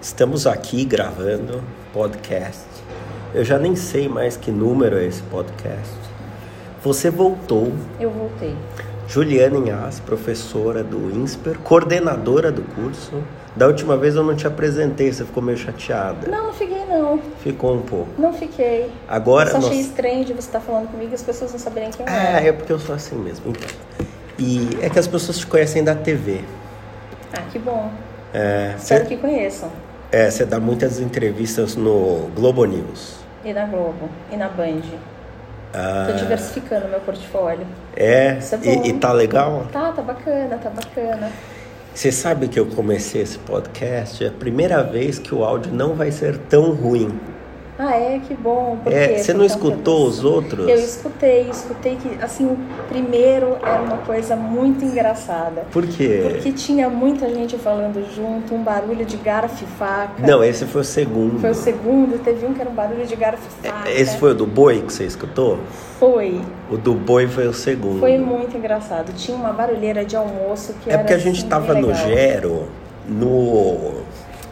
Estamos aqui gravando podcast. Eu já nem sei mais que número é esse podcast. Você voltou. Eu voltei. Juliana Inhas, professora do INSPER, coordenadora do curso. Da última vez eu não te apresentei, você ficou meio chateada. Não, não fiquei não. Ficou um pouco. Não fiquei. Agora eu só achei nós- estranho de você estar falando comigo e as pessoas não saberem quem É, era. é porque eu sou assim mesmo. Então. E é que as pessoas te conhecem da TV. Ah, que bom. É, Espero que conheçam. É, você dá muitas entrevistas no Globo News. E na Globo, e na Band. Ah, Tô diversificando meu portfólio. é, é e, e tá legal? Tá, tá bacana, tá bacana. Você sabe que eu comecei esse podcast, é a primeira vez que o áudio não vai ser tão ruim. Ah, é? Que bom. É, você não escutou os outros? Eu escutei, escutei que, assim, o primeiro era uma coisa muito engraçada. Por quê? Porque tinha muita gente falando junto, um barulho de garfo e faca. Não, esse foi o segundo. Foi o segundo, teve um que era um barulho de garfo e faca. Esse foi o do boi que você escutou? Foi. O do boi foi o segundo. Foi muito engraçado. Tinha uma barulheira de almoço que É era porque a gente assim, tava bem no. Gero, no,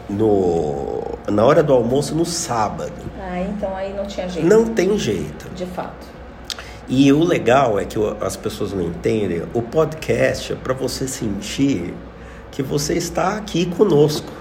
no, na hora do almoço no sábado. Ah, então aí não tinha jeito. Não tem jeito. De fato. E o legal é que o- as pessoas não entendem, o podcast é para você sentir que você está aqui conosco.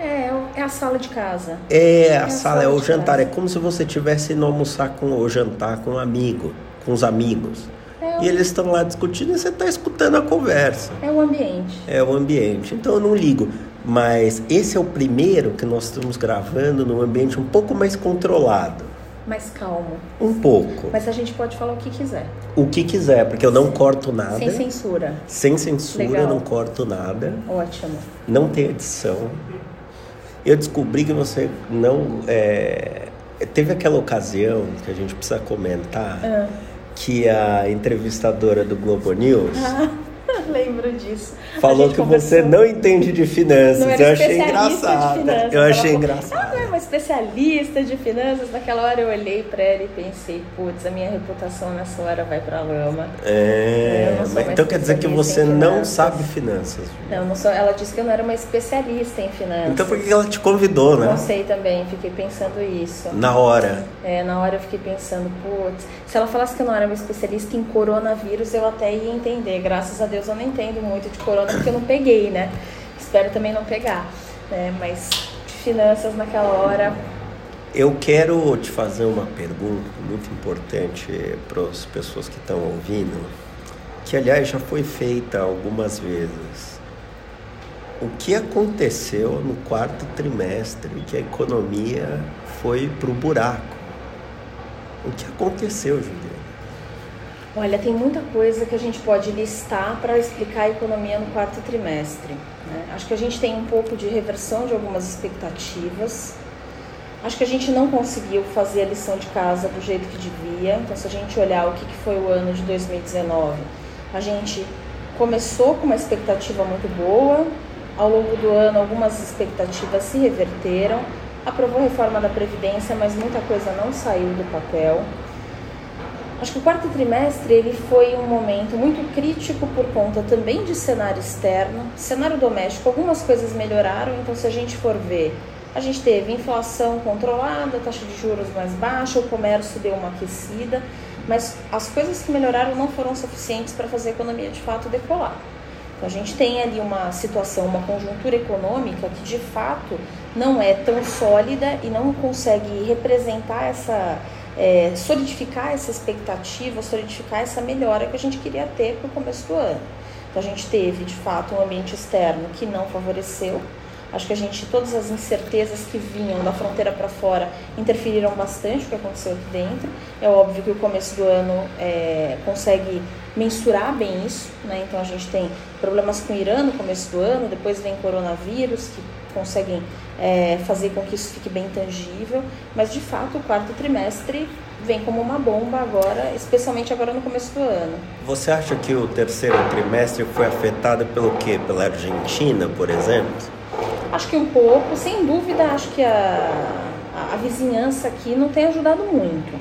É, é a sala de casa. É a a sala, é sala o de jantar, é casa. como se você estivesse indo almoçar com ou jantar com um amigo, com os amigos. É, E eles estão lá discutindo e você está escutando a conversa. é o ambiente. É o ambiente. Então eu não ligo. Mas esse é o primeiro que nós estamos gravando num ambiente um pouco mais controlado. Mais calmo. Um pouco. Mas a gente pode falar o que quiser. O que quiser, porque eu não corto nada. Sem censura. Sem censura, Legal. não corto nada. Ótimo. Não tem edição. Eu descobri que você não. é, Teve aquela ocasião que a gente precisa comentar Ah. que a entrevistadora do Globo News Lembro disso. Falou que você conversou. não entende de finanças. Eu achei engraçado. finanças. Eu achei engraçado. Uma especialista de finanças. Naquela hora eu olhei pra ela e pensei, putz, a minha reputação nessa hora vai pra lama. É, mas então quer dizer que você não sabe finanças. Não, não sou, ela disse que eu não era uma especialista em finanças. Então por que ela te convidou, né? Não sei também, fiquei pensando isso. Na hora. É, na hora eu fiquei pensando, putz, se ela falasse que eu não era uma especialista em coronavírus, eu até ia entender. Graças a Deus eu não entendo muito de corona porque eu não peguei, né? Espero também não pegar, né? Mas finanças naquela hora, Eu quero te fazer uma pergunta muito importante para as pessoas que estão ouvindo, que aliás já foi feita algumas vezes. O que aconteceu no quarto trimestre que a economia foi para o buraco? O que aconteceu, Juliana? olha, tem muita coisa que a gente pode listar para explicar a economia no quarto trimestre. Né? Acho que a gente tem um pouco de reversão de algumas expectativas. Acho que a gente não conseguiu fazer a lição de casa do jeito que devia. Então, se a gente olhar o que que foi o ano de 2019, a gente começou com uma expectativa muito boa. Ao longo do ano, algumas expectativas se reverteram. Aprovou a reforma da Previdência, mas muita coisa não saiu do papel. Acho que o quarto trimestre ele foi um momento muito crítico por conta também de cenário externo, cenário doméstico. Algumas coisas melhoraram, então se a gente for ver, a gente teve inflação controlada, taxa de juros mais baixa, o comércio deu uma aquecida, mas as coisas que melhoraram não foram suficientes para fazer a economia de fato decolar. Então a gente tem ali uma situação, uma conjuntura econômica que de fato não é tão sólida e não consegue representar essa, é, solidificar essa expectativa, solidificar essa melhora que a gente queria ter para o começo do ano. Então a gente teve de fato um ambiente externo que não favoreceu. Acho que a gente, todas as incertezas que vinham da fronteira para fora interferiram bastante o que aconteceu aqui dentro. É óbvio que o começo do ano é, consegue mensurar bem isso, né? Então a gente tem problemas com o Irã no começo do ano, depois vem coronavírus, que conseguem é, fazer com que isso fique bem tangível, mas de fato o quarto trimestre vem como uma bomba agora, especialmente agora no começo do ano. Você acha que o terceiro trimestre foi afetado pelo quê? Pela Argentina, por exemplo? Acho que um pouco, sem dúvida, acho que a, a, a vizinhança aqui não tem ajudado muito.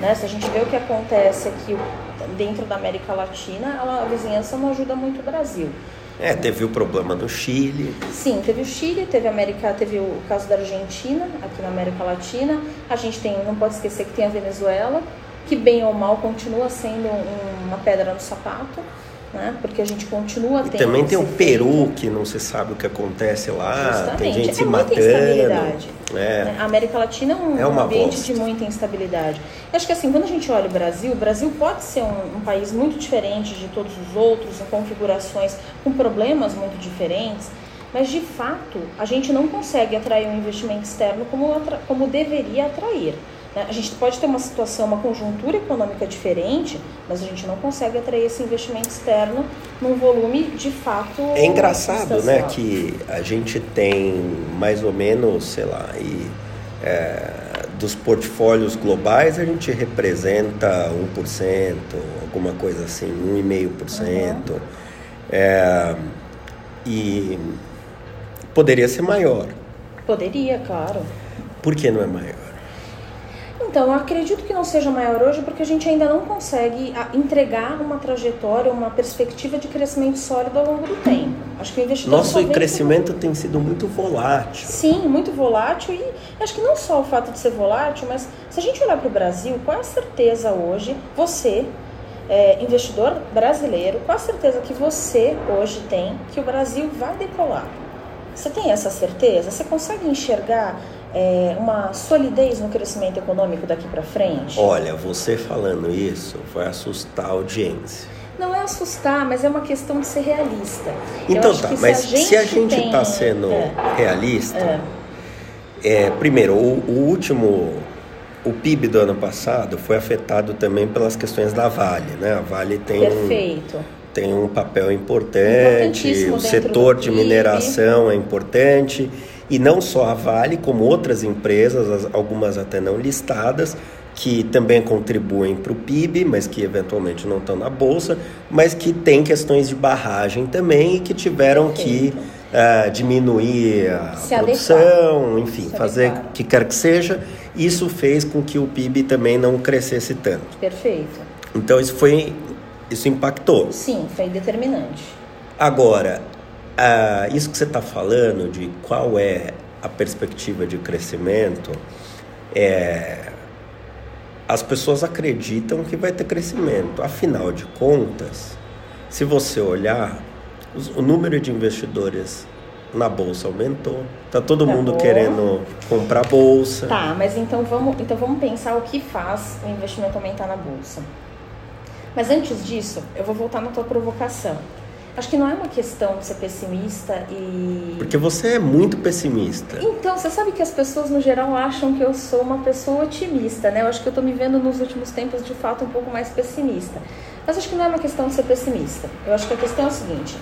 Né? Se a gente vê o que acontece aqui dentro da América Latina, a vizinhança não ajuda muito o Brasil. É, teve o problema do Chile. Sim, teve o Chile, teve a América, teve o caso da Argentina, aqui na América Latina. A gente tem, não pode esquecer que tem a Venezuela, que bem ou mal continua sendo uma pedra no sapato né? Porque a gente continua tendo. E também tem o Peru, que não se sabe o que acontece lá, Justamente. tem gente é se matando. Instabilidade. É. Né? A América Latina é um, é ambiente bosta. de muita instabilidade. Eu acho que assim, quando a gente olha o Brasil, o Brasil pode ser um, um país muito diferente de todos os outros, em configurações, com problemas muito diferentes. Mas, de fato, a gente não consegue atrair um investimento externo como, como deveria atrair. Né? A gente pode ter uma situação, uma conjuntura econômica diferente, mas a gente não consegue atrair esse investimento externo num volume de fato. É engraçado, né, que a gente tem mais ou menos, sei lá, e, é, dos portfólios globais a gente representa 1%, alguma coisa assim, 1,5%. Uhum. É, e poderia ser maior. Poderia, claro. Por que não é maior? Então, acredito que não seja maior hoje porque a gente ainda não consegue ah, entregar uma trajetória, uma perspectiva de crescimento sólido ao longo do tempo. Acho que o investidor Nosso crescimento tem sido muito volátil. Sim, muito volátil e acho que não só o fato de ser volátil, mas se a gente olhar para o Brasil, qual é a certeza hoje, você, é, investidor brasileiro, qual a certeza que você hoje tem que o Brasil vai decolar? Você tem essa certeza? Você consegue enxergar é, uma solidez no crescimento econômico daqui para frente? Olha, você falando isso vai assustar a audiência. Não é assustar, mas é uma questão de ser realista. Então tá, mas se a gente está tem... sendo é. realista, é. é primeiro, o, o, último, o PIB do ano passado foi afetado também pelas questões da Vale, né? A Vale tem Perfeito. Um, tem um papel importante, o setor de mineração é importante e não só a Vale, como outras empresas, algumas até não listadas, que também contribuem para o PIB, mas que eventualmente não estão na bolsa, mas que têm questões de barragem também e que tiveram que uh, diminuir a Se produção, adequar. enfim, Se fazer o que quer que seja. Isso fez com que o PIB também não crescesse tanto. Perfeito. Então isso foi, isso impactou. Sim, foi determinante. Agora, ah, isso que você está falando de qual é a perspectiva de crescimento, é, as pessoas acreditam que vai ter crescimento. Afinal de contas, se você olhar, o número de investidores na bolsa aumentou. Tá todo tá mundo bom. querendo comprar bolsa. Tá, mas então vamos, então vamos pensar o que faz o investimento aumentar na bolsa. Mas antes disso, eu vou voltar na tua provocação. Acho que não é uma questão de ser pessimista e. Porque você é muito pessimista. Então, você sabe que as pessoas no geral acham que eu sou uma pessoa otimista, né? Eu acho que eu tô me vendo nos últimos tempos de fato um pouco mais pessimista. Mas acho que não é uma questão de ser pessimista. Eu acho que a questão é o seguinte: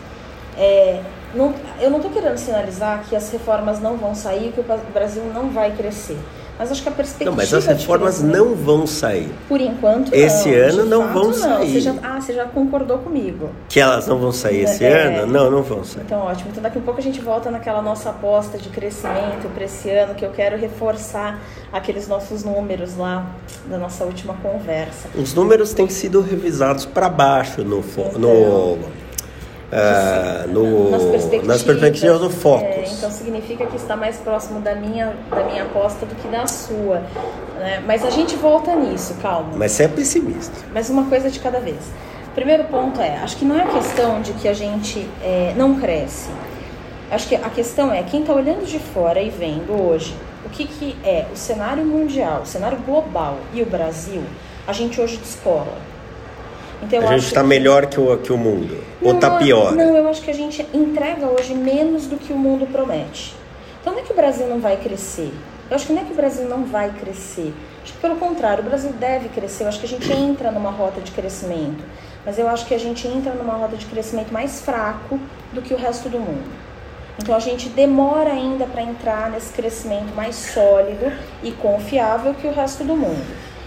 é, não, eu não estou querendo sinalizar que as reformas não vão sair, que o Brasil não vai crescer. Mas acho que a perspectiva. Não, mas as reformas não vão sair. Por enquanto, esse não. ano não vão não. sair. Você já, ah, você já concordou comigo. Que elas não vão sair esse é, ano? Não, não vão sair. Então, ótimo. Então, daqui a pouco a gente volta naquela nossa aposta de crescimento para esse ano, que eu quero reforçar aqueles nossos números lá da nossa última conversa. Os números têm sido revisados para baixo no, então, no uh, no, nas, perspectivas, nas perspectivas do Focus. É, então significa que está mais próximo da minha, da minha aposta do que da sua. Né? Mas a gente volta nisso, calma. Mas você é pessimista. Mas uma coisa de cada vez. Primeiro ponto é, acho que não é questão de que a gente é, não cresce. Acho que a questão é, quem está olhando de fora e vendo hoje o que, que é o cenário mundial, o cenário global e o Brasil, a gente hoje descola. Então, a gente está que... melhor que o, que o mundo? Não, ou está pior? Não, eu acho que a gente entrega hoje menos do que o mundo promete. Então não é que o Brasil não vai crescer. Eu acho que não é que o Brasil não vai crescer. Acho que pelo contrário, o Brasil deve crescer. Eu acho que a gente entra numa rota de crescimento. Mas eu acho que a gente entra numa rota de crescimento mais fraco do que o resto do mundo. Então a gente demora ainda para entrar nesse crescimento mais sólido e confiável que o resto do mundo.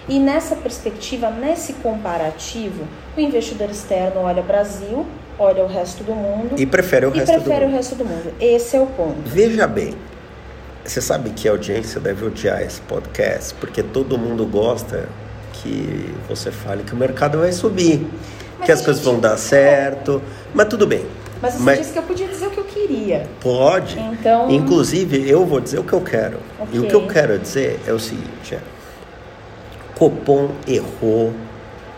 E nessa perspectiva, nesse comparativo, o investidor externo olha Brasil, olha o resto do mundo e prefere o, e resto, prefere do o resto do mundo. Esse é o ponto. Veja bem, você sabe que a audiência deve odiar esse podcast, porque todo mundo gosta que você fale que o mercado vai subir, mas que as gente... coisas vão dar certo, mas tudo bem. Mas você Mas- disse que eu podia dizer o que eu queria. Pode. Então- Inclusive, eu vou dizer o que eu quero. E o que eu quero dizer é o seguinte: é, Copom errou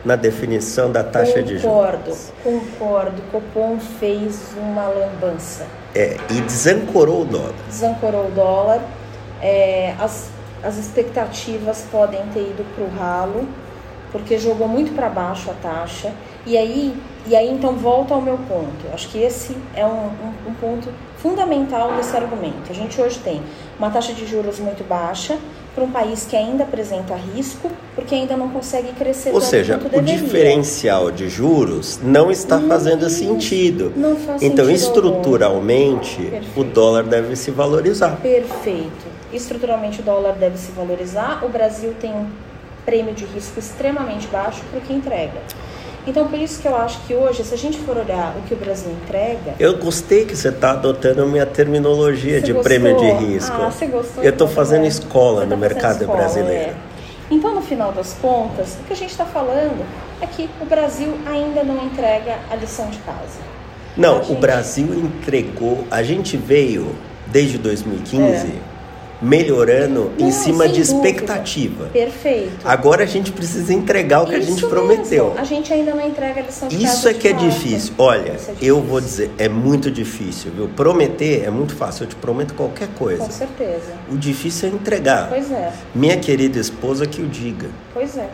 na definição da taxa de concordo, juros. concordo. Copom fez uma lambança. É, e desancorou o dólar. Desancorou o dólar. É, as, as expectativas podem ter ido para o ralo, porque jogou muito para baixo a taxa. E aí, e aí, então, volta ao meu ponto. Acho que esse é um, um, um ponto fundamental desse argumento. A gente hoje tem uma taxa de juros muito baixa para um país que ainda apresenta risco, porque ainda não consegue crescer Ou seja, o deveria. diferencial de juros não está fazendo Isso. sentido. Não faz Então, sentido estruturalmente, o dólar deve se valorizar. Perfeito. Estruturalmente o dólar deve se valorizar. O Brasil tem um prêmio de risco extremamente baixo para o que entrega. Então, por isso que eu acho que hoje, se a gente for olhar o que o Brasil entrega. Eu gostei que você está adotando a minha terminologia de gostou? prêmio de risco. Ah, você gostou? Eu estou fazendo é. escola Você no tá mercado escola, brasileiro. é. Então, no final das contas, o que a gente está falando é que o Brasil ainda não entrega a lição de casa. Não, A o gente- Brasil entregou. A gente veio desde 2015 É. melhorando em Não, cima sem de dúvida. expectativa. Perfeito. Agora a gente precisa entregar o que a Isso gente prometeu. mesmo. A gente ainda não entrega a lição de. Isso é que é difícil. Olha, Isso é eu difícil. vou dizer, é muito difícil, viu? Prometer é muito fácil, eu te prometo qualquer coisa. Com certeza. O difícil é entregar. Pois é, Minha querida esposa que o diga. pois é.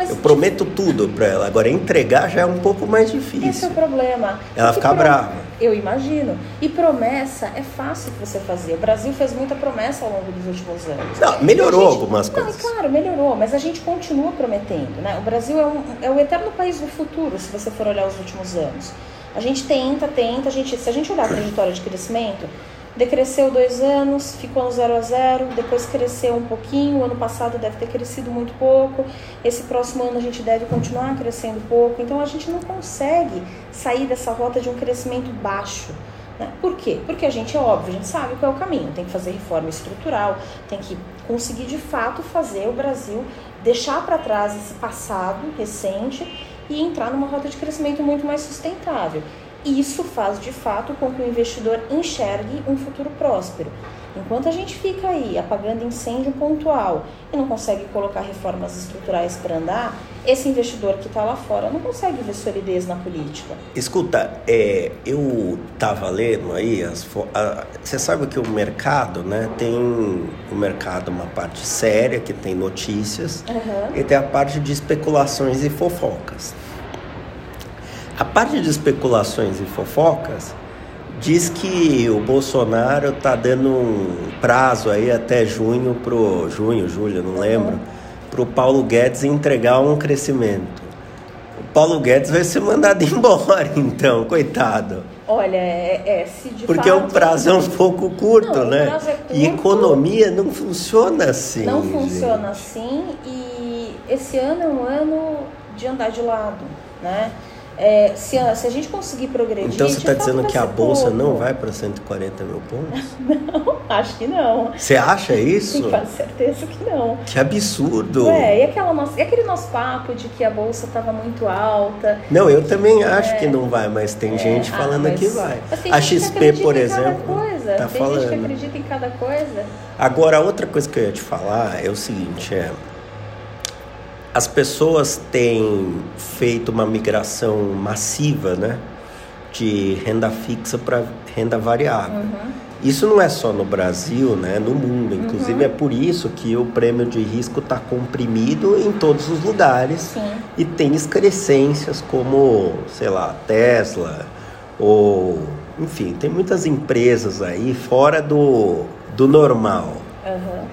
Mas Eu prometo tudo pra ela. Agora, entregar já é um pouco mais Esse é difícil. o problema. Ela fica brava. Eu imagino. E promessa é fácil de você fazer. O Brasil fez muita promessa ao longo dos últimos anos. Não, melhorou gente- algumas Não, coisas. claro, melhorou, mas a gente continua prometendo, né? O Brasil é, um, é o eterno país do futuro, se você for olhar os últimos anos. A gente tenta, tenta, a gente, se a gente olhar a trajetória de crescimento, decresceu dois anos, ficou no zero a zero, depois cresceu um pouquinho, o ano passado deve ter crescido muito pouco, esse próximo ano a gente deve continuar crescendo pouco, então a gente não consegue sair dessa rota de um crescimento baixo. né? Por quê? Porque a gente é óbvio, a gente sabe qual é o caminho, tem que fazer reforma estrutural, tem que conseguir de fato fazer o Brasil deixar para trás esse passado recente e entrar numa rota de crescimento muito mais sustentável. Isso faz de fato com que o investidor enxergue um futuro próspero. Enquanto a gente fica aí apagando incêndio pontual e não consegue colocar reformas estruturais para andar, esse investidor que está lá fora não consegue ver solidez na política. Escuta, é, eu tava lendo aí, as a- você sabe que o mercado, né, tem o mercado uma parte séria, que tem notícias, Aham. e tem a parte de especulações e fofocas. A parte de especulações e fofocas diz que o Bolsonaro tá dando um prazo aí até junho pro junho, julho, não lembro, pro Paulo Guedes entregar um crescimento. O Paulo Guedes vai ser mandado embora, então, coitado. Olha, é, é, se de Porque fato, o prazo é um pouco curto, Não, o né? prazo é E curto. economia não funciona assim. Não gente. funciona assim e esse ano é um ano de andar de lado, né? É, se, a, se a gente conseguir progredir... Então você está fato dizendo que a bolsa pouco. não vai para 140 mil pontos? Não, acho que não. Você acha isso? Tenho quase certeza que não. Que absurdo! Ué, e, aquela nossa, e aquele nosso papo de que a bolsa estava muito alta? Não, eu também acho que não vai, mas tem gente É, falando ah, mas- que vai. mas tem A que XP, por exemplo, coisa. tá tem gente que falando. acredita em cada coisa. Agora, outra coisa que eu ia te falar é o seguinte, é as pessoas têm feito uma migração massiva, né, de renda fixa para renda variável. Uhum. Isso não é só no Brasil, né, no mundo. Inclusive é por isso que o prêmio de risco está comprimido em todos os lugares Sim. e tem excrescências como, sei lá, Tesla ou, enfim, tem muitas empresas aí fora do, do normal. Uhum.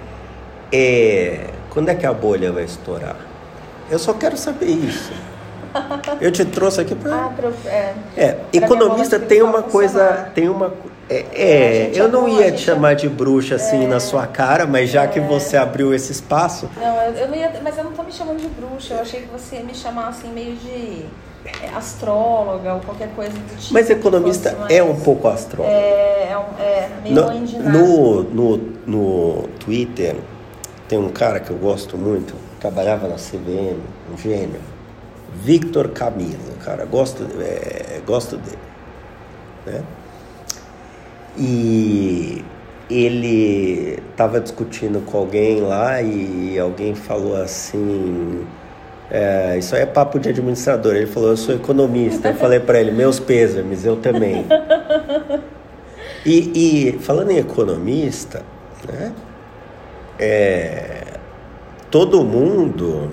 É, quando é que a bolha vai estourar? Eu só quero saber isso. Eu te trouxe aqui para Ah, pro, é. é, economista tem uma coisa, tem uma é, é, eu é não bom, a ia te é- chamar de bruxa assim na sua cara, mas já que você abriu esse espaço, Não, eu, eu não ia. Mas eu não tô me chamando de bruxa. Eu achei que você ia me chamar assim, meio de é, astróloga ou qualquer coisa do tipo. mas economista fosse é mais- um pouco astrólogo. É, é, um- é meio No, no, no, no Twitter tem um cara que eu gosto muito, trabalhava na CVM, um gênio, Victor Camilo, cara, gosto, é, gosto dele. né? E ele estava discutindo com alguém lá e alguém falou assim: é, Isso aí é papo de administrador. Ele falou: Eu sou economista. Eu falei para ele: Meus pêsames, eu também. E, e falando em economista, né? É, todo mundo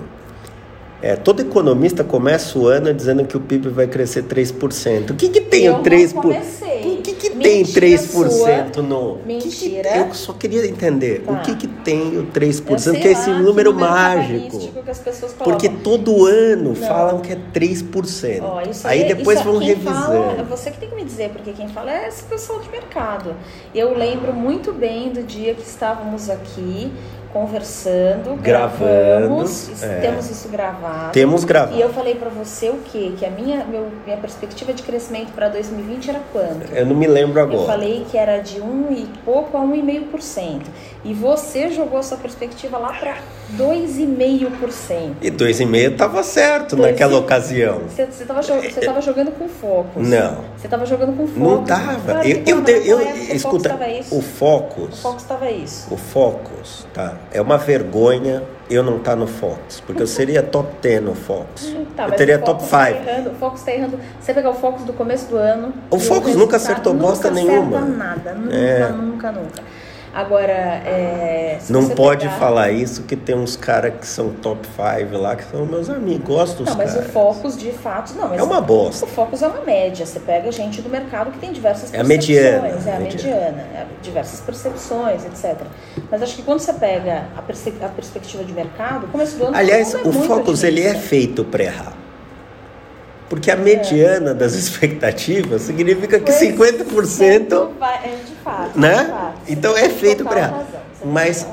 é, todo economista começa o ano dizendo que o PIB vai crescer 3%. O que, que tem eu o 3%? Comecei. O que, que tem 3% sua. no. Mentira. Que que, eu só queria entender. Tá. O que, que tem o 3%? Eu sei que é esse lá, número mágico. Que as pessoas Porque todo ano Não. falam que é 3%. Ó, isso aí é- depois é- vão revisando. Você que tem que me dizer, porque quem fala é esse pessoal de mercado. Eu lembro muito bem do dia que estávamos aqui conversando, Gravando, gravamos, é. temos isso gravado. Temos gravado. E eu falei pra você o quê? Que a minha, meu- minha perspectiva de crescimento para 2020 era quanto? Eu não me lembro agora. Eu falei que era de 1 e pouco a 1,5%. E você jogou a sua perspectiva lá para 2,5%. E 2,5 estava certo Dois naquela e- ocasião. Você estava jogando com focos. Não. Você estava jogando com focos. Não tava. Claro Eu, eu, eu, o escuta, Focus o Focus, O Focus estava isso. o Focus, tá? É uma vergonha eu não estar no Focus, porque eu seria top 10 no Focus. Tá, eu teria top Focus tá 5. errando, o Focus tá errando. Você pegar o Focus do começo do ano. O Focus nunca acertou bosta nunca nenhuma. Acerta nada. Nunca, É. nunca, nunca. Agora, é, Não pode pegar- falar isso que tem uns caras que são top 5 lá, que são meus amigos, gosto dos Não, mas caras. o Focus, de fato, não. É uma bosta. O Focus é uma média. Você pega gente do mercado que tem diversas É a percepções. mediana, É a mediana. mediana. É diversas percepções, etc. Mas acho que quando você pega a, perspectiva de mercado, começo do ano... Aliás, o é muito Focus ele é feito para errar. Porque a mediana das expectativas significa que Pois 50%, vai- é, de fato. né? de fato. Então é feito para Mas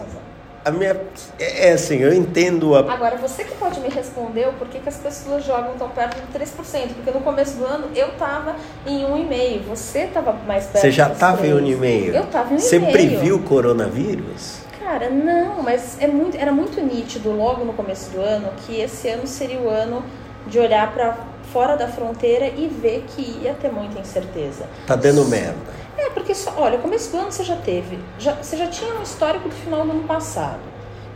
a minha é é assim, eu entendo a Agora, você que pode me responder o porquê que as pessoas jogam tão perto de 3%. Porque no começo do ano eu tava em 1,5%. Você tava mais perto Você já dos estava em 3%. 1,5? Eu tava em 1,5%. Você previu o coronavírus? Cara, não, mas é muito, era muito nítido logo no começo do ano que esse ano seria o ano de olhar para fora da fronteira e ver que ia ter muita incerteza. Tá dando merda. É, porque só, olha, começo do ano você já teve, já, você já tinha um histórico do final do ano passado,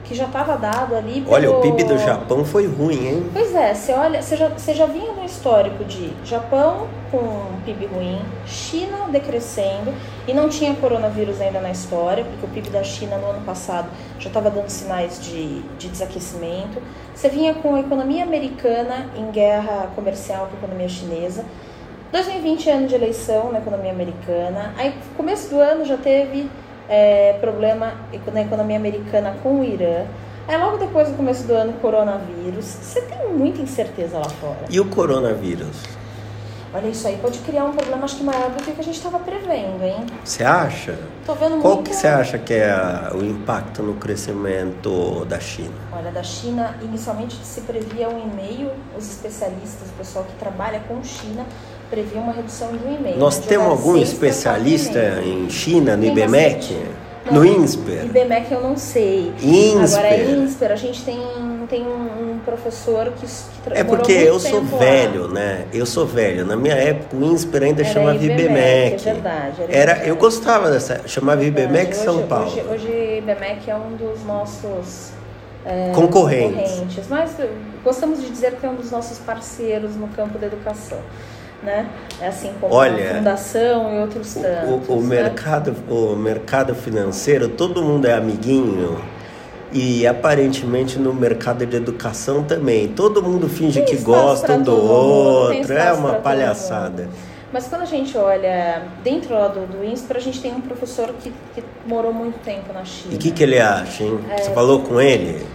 que já estava dado ali pelo... Olha, o PIB do Japão foi ruim, hein? Pois é, você olha, você já, você já vinha histórico de Japão com PIB ruim, China decrescendo e não tinha coronavírus ainda na história, porque o PIB da China no ano passado já estava dando sinais de, de desaquecimento. Você vinha com a economia americana em guerra comercial com a economia chinesa. 2020 é ano de eleição na economia americana. Aí, começo do ano já teve é, problema na economia americana com o Irã. Aí, logo depois do começo do ano, coronavírus. Você tem muita incerteza lá fora. E o coronavírus? Olha, isso aí pode criar um problema, acho que maior do que o que a gente estava prevendo, hein? Você acha? Tô vendo Qual muita... que você acha que é o impacto no crescimento da China? Olha, da China, inicialmente se previa um e-mail, os especialistas, o pessoal que trabalha com China, previa uma redução de um e-mail. Nós de temos algum especialista em China, no Tem IBMEC? bastante. No Não, INSPER? IBMEC eu não sei. INSPER. Agora, INSPER, a gente tem, tem um, professor que, que É porque eu sou tempo lá. velho, né? Eu sou velho. Na minha época, o INSPER ainda Era chamava IBMEC, IBMEC. é verdade, era Era, IBMEC. eu gostava dessa. Chamava IBMEC Hoje- São Paulo. Hoje, hoje IBMEC é um dos nossos é, Concorrentes. concorrentes, mas eh, gostamos de dizer que é um dos nossos parceiros no campo da educação. Né? É assim como Olha, a fundação e outros tantos. O, o, né? mercado, o mercado financeiro, todo mundo é amiguinho. E aparentemente no mercado de educação também. Todo mundo finge Tem que gosta um do outro. É uma palhaçada. Mas quando a gente olha dentro lá do, do INSPER, a gente tem um professor que, que morou muito tempo na China. E o que, que ele acha, hein? É. Você falou com ele?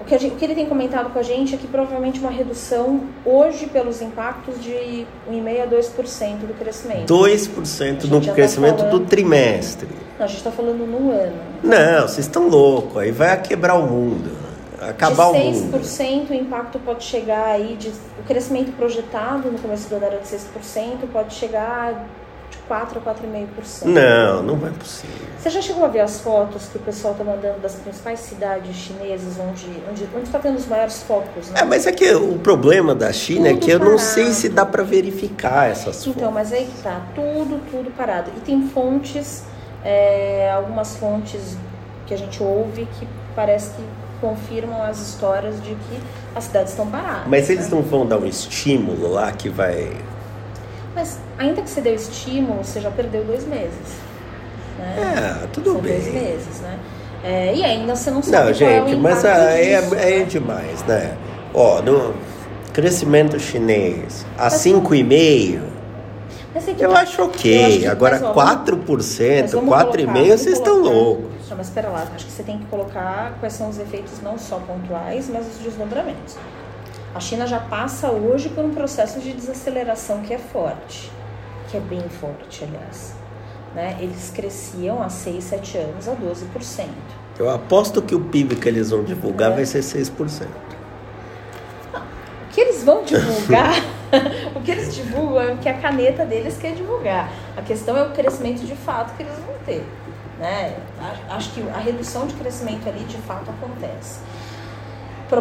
O que, gente- o que ele tem comentado com a gente é que provavelmente uma redução hoje pelos impactos de 1,5% a 2% do crescimento. 2% A no gente já tá crescimento do falando- trimestre. Não, a gente está falando no ano. Não, vocês estão loucos. Aí vai quebrar o mundo. Acabar de o mundo. 6% o impacto pode chegar aí, de, o crescimento projetado no começo do ano era de 6%, pode chegar 4 a 4,5%. Não, não é possível. Você já chegou a ver as fotos que o pessoal está mandando das principais cidades chinesas onde onde onde está tendo os maiores focos, né? É, mas é que o problema da China é Tudo que eu não parado. sei se dá para verificar essas Então, fotos. mas aí que tá, tudo, tudo parado. E tem fontes, é, algumas fontes que a gente ouve que parece que confirmam as histórias de que as cidades estão paradas. Mas eles né? não vão dar um estímulo lá que vai. Mas ainda que você deu estímulo, você já perdeu dois meses. Né? É, tudo São dois bem. meses, né? É, e ainda você não sabe Não, qual é o gente, mas impacto aí disso, é, é né? demais, né? Ó, no crescimento chinês a Mas- 5,5%, Mas aí que eu tá. acho Eu ok. acho que- Agora mas, ó, vamos- 4%, Mas vamos 4,5%, colocar- vamos vocês estão loucos. Não, mas espera lá, acho que você tem que colocar quais são os efeitos não só pontuais, mas os desdobramentos. A China já passa hoje por um processo de desaceleração que é forte, que é bem forte, aliás. Né? Eles cresciam há 6, 7 anos a 12%. Eu aposto que o PIB que eles vão divulgar É. vai ser 6%. O que eles vão divulgar, o que eles divulgam é o que a caneta deles quer divulgar. A questão é o crescimento de fato que eles vão ter. Né? Acho que a redução de crescimento ali de fato acontece.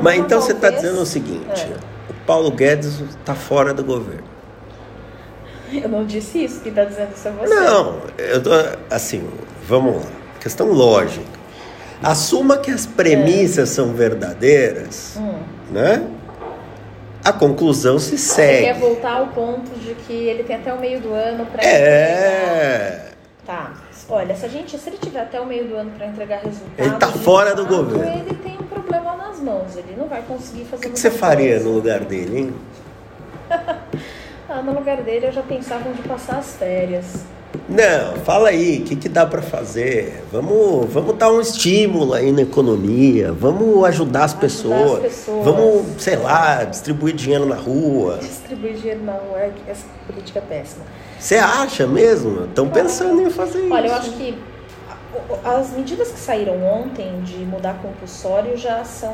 Mas então você está dizendo o seguinte: É. o Paulo Guedes está fora do governo. Eu não disse isso, quem está dizendo isso é você. Não, eu tô assim, vamos lá. Questão lógica. Assuma que as premissas são verdadeiras, Hum. né? A conclusão se Você quer segue. voltar ao ponto de que ele tem até o meio do ano para É. Tá. Olha, se a gente, se ele tiver até o meio do ano para entregar resultados, Ele tá fora do fato, governo. Ele tem nas mãos. Ele não vai conseguir fazer. O que, que você faria coisa. no lugar dele, hein? Ah, no lugar dele eu já pensava de passar as férias. Não, fala aí, o que, que dá para fazer? Vamos, vamos dar um estímulo aí na economia, vamos ajudar as Ajudar pessoas, as pessoas. vamos, sei lá, distribuir dinheiro na rua. Distribuir dinheiro na rua, é- essa política é péssima. Você acha mesmo? Estão pensando em fazer isso. Olha, eu acho que as medidas que saíram ontem de mudar compulsório já são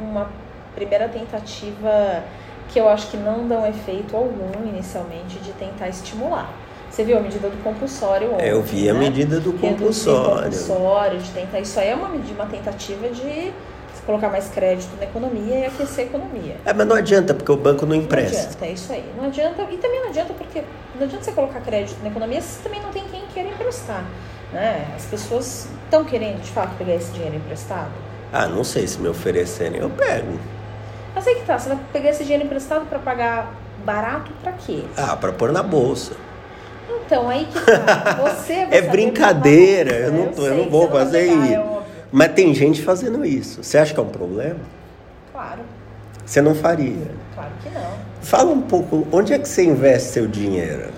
uma primeira tentativa que eu acho que não dão efeito algum inicialmente de tentar estimular. Você viu a medida do compulsório ontem? É, eu vi a né? medida do o compulsório. compulsório, de tentar. Isso aí é uma, uma tentativa de colocar mais crédito na economia e aquecer a economia. É, mas não adianta, porque o banco não Não empresta. adianta, é isso aí. Não adianta, e também não adianta porque não adianta você colocar crédito na economia se também não tem quem queira emprestar. Né? As pessoas estão querendo de fato pegar esse dinheiro emprestado. Ah, não sei se me oferecerem, eu pego. Mas aí que tá, você vai pegar esse dinheiro emprestado para pagar barato para quê? Ah, para pôr na bolsa. Então, aí que tá. Você vai É saber brincadeira, eu não tô- eu sei não vou fazer pegar, isso. É. Mas tem gente fazendo isso. Você acha que é um problema? Claro, Você não faria. claro que não. Fala um pouco, onde é que você investe seu dinheiro?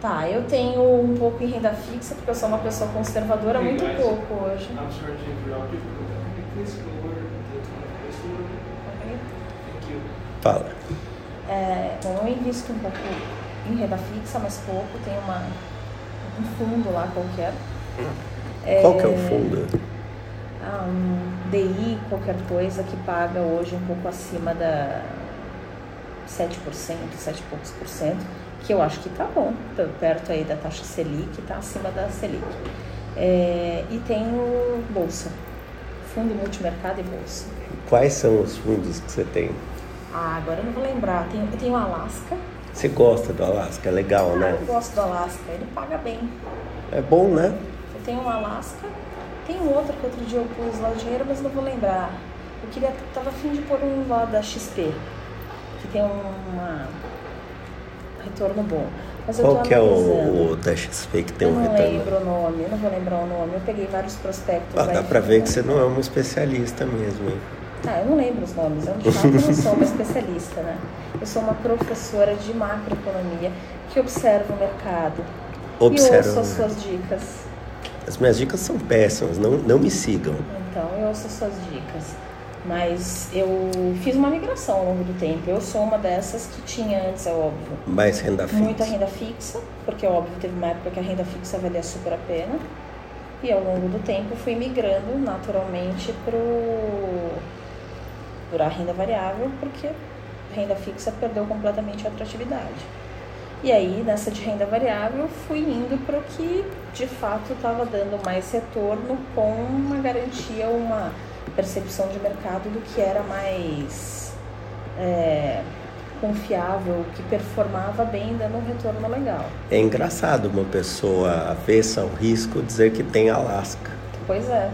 Tá, eu tenho um pouco em renda fixa, porque eu sou uma pessoa conservadora, muito pouco hoje. I'm sorry to interrupt you, but can you please go over the tone of this a little bit? ok? Thank you. Fala. É, bom, eu invisto um pouco em renda fixa, mas pouco. Tem uma, um fundo lá qualquer. Qual que é o fundo? Ah, um DI, qualquer coisa, que paga hoje um pouco acima da 7%, 7 e poucos por cento, que eu acho que tá bom, tá perto aí da taxa Selic, tá acima da Selic. É, e tenho bolsa, fundo multimercado e bolsa. Quais são os fundos que você tem? Ah, agora eu não vou lembrar. Tenho, eu tenho o Alasca. Você gosta do Alasca? É legal, Ah, né? eu gosto do Alasca, ele paga bem. É bom, né? Eu tenho um Alasca, tem um outro que outro dia eu pus lá o dinheiro, mas não vou lembrar. Eu queria, tava afim de pôr um lá da XP, que tem um uma retorno bom. Mas eu Qual que é o, o da XP que tem eu um não retorno? lembro o nome, eu não vou lembrar o nome. Eu peguei vários prospectos. Ah, dá pra ver que você não é um especialista mesmo, hein? Ah, eu não lembro os nomes, eu de fato não sou uma especialista, né? Eu sou uma professora de macroeconomia que observa o mercado e Observa. ouço as suas dicas. As minhas dicas são péssimas, não, não me sigam. Então, eu ouço as suas dicas. Mas eu fiz uma migração ao longo do tempo. Eu sou uma dessas que tinha antes, é óbvio, Mais renda fixa. muita renda fixa, porque óbvio teve uma época que a renda fixa valia super a pena. E ao longo do tempo fui migrando naturalmente pro para a renda variável, porque a renda fixa perdeu completamente a atratividade. E aí, nessa de renda variável, fui indo para o que de fato estava dando mais retorno com uma garantia, uma percepção de mercado do que era mais é, confiável, que performava bem, dando um retorno legal. É engraçado uma pessoa avessa ao risco dizer que tem Alasca. Pois é.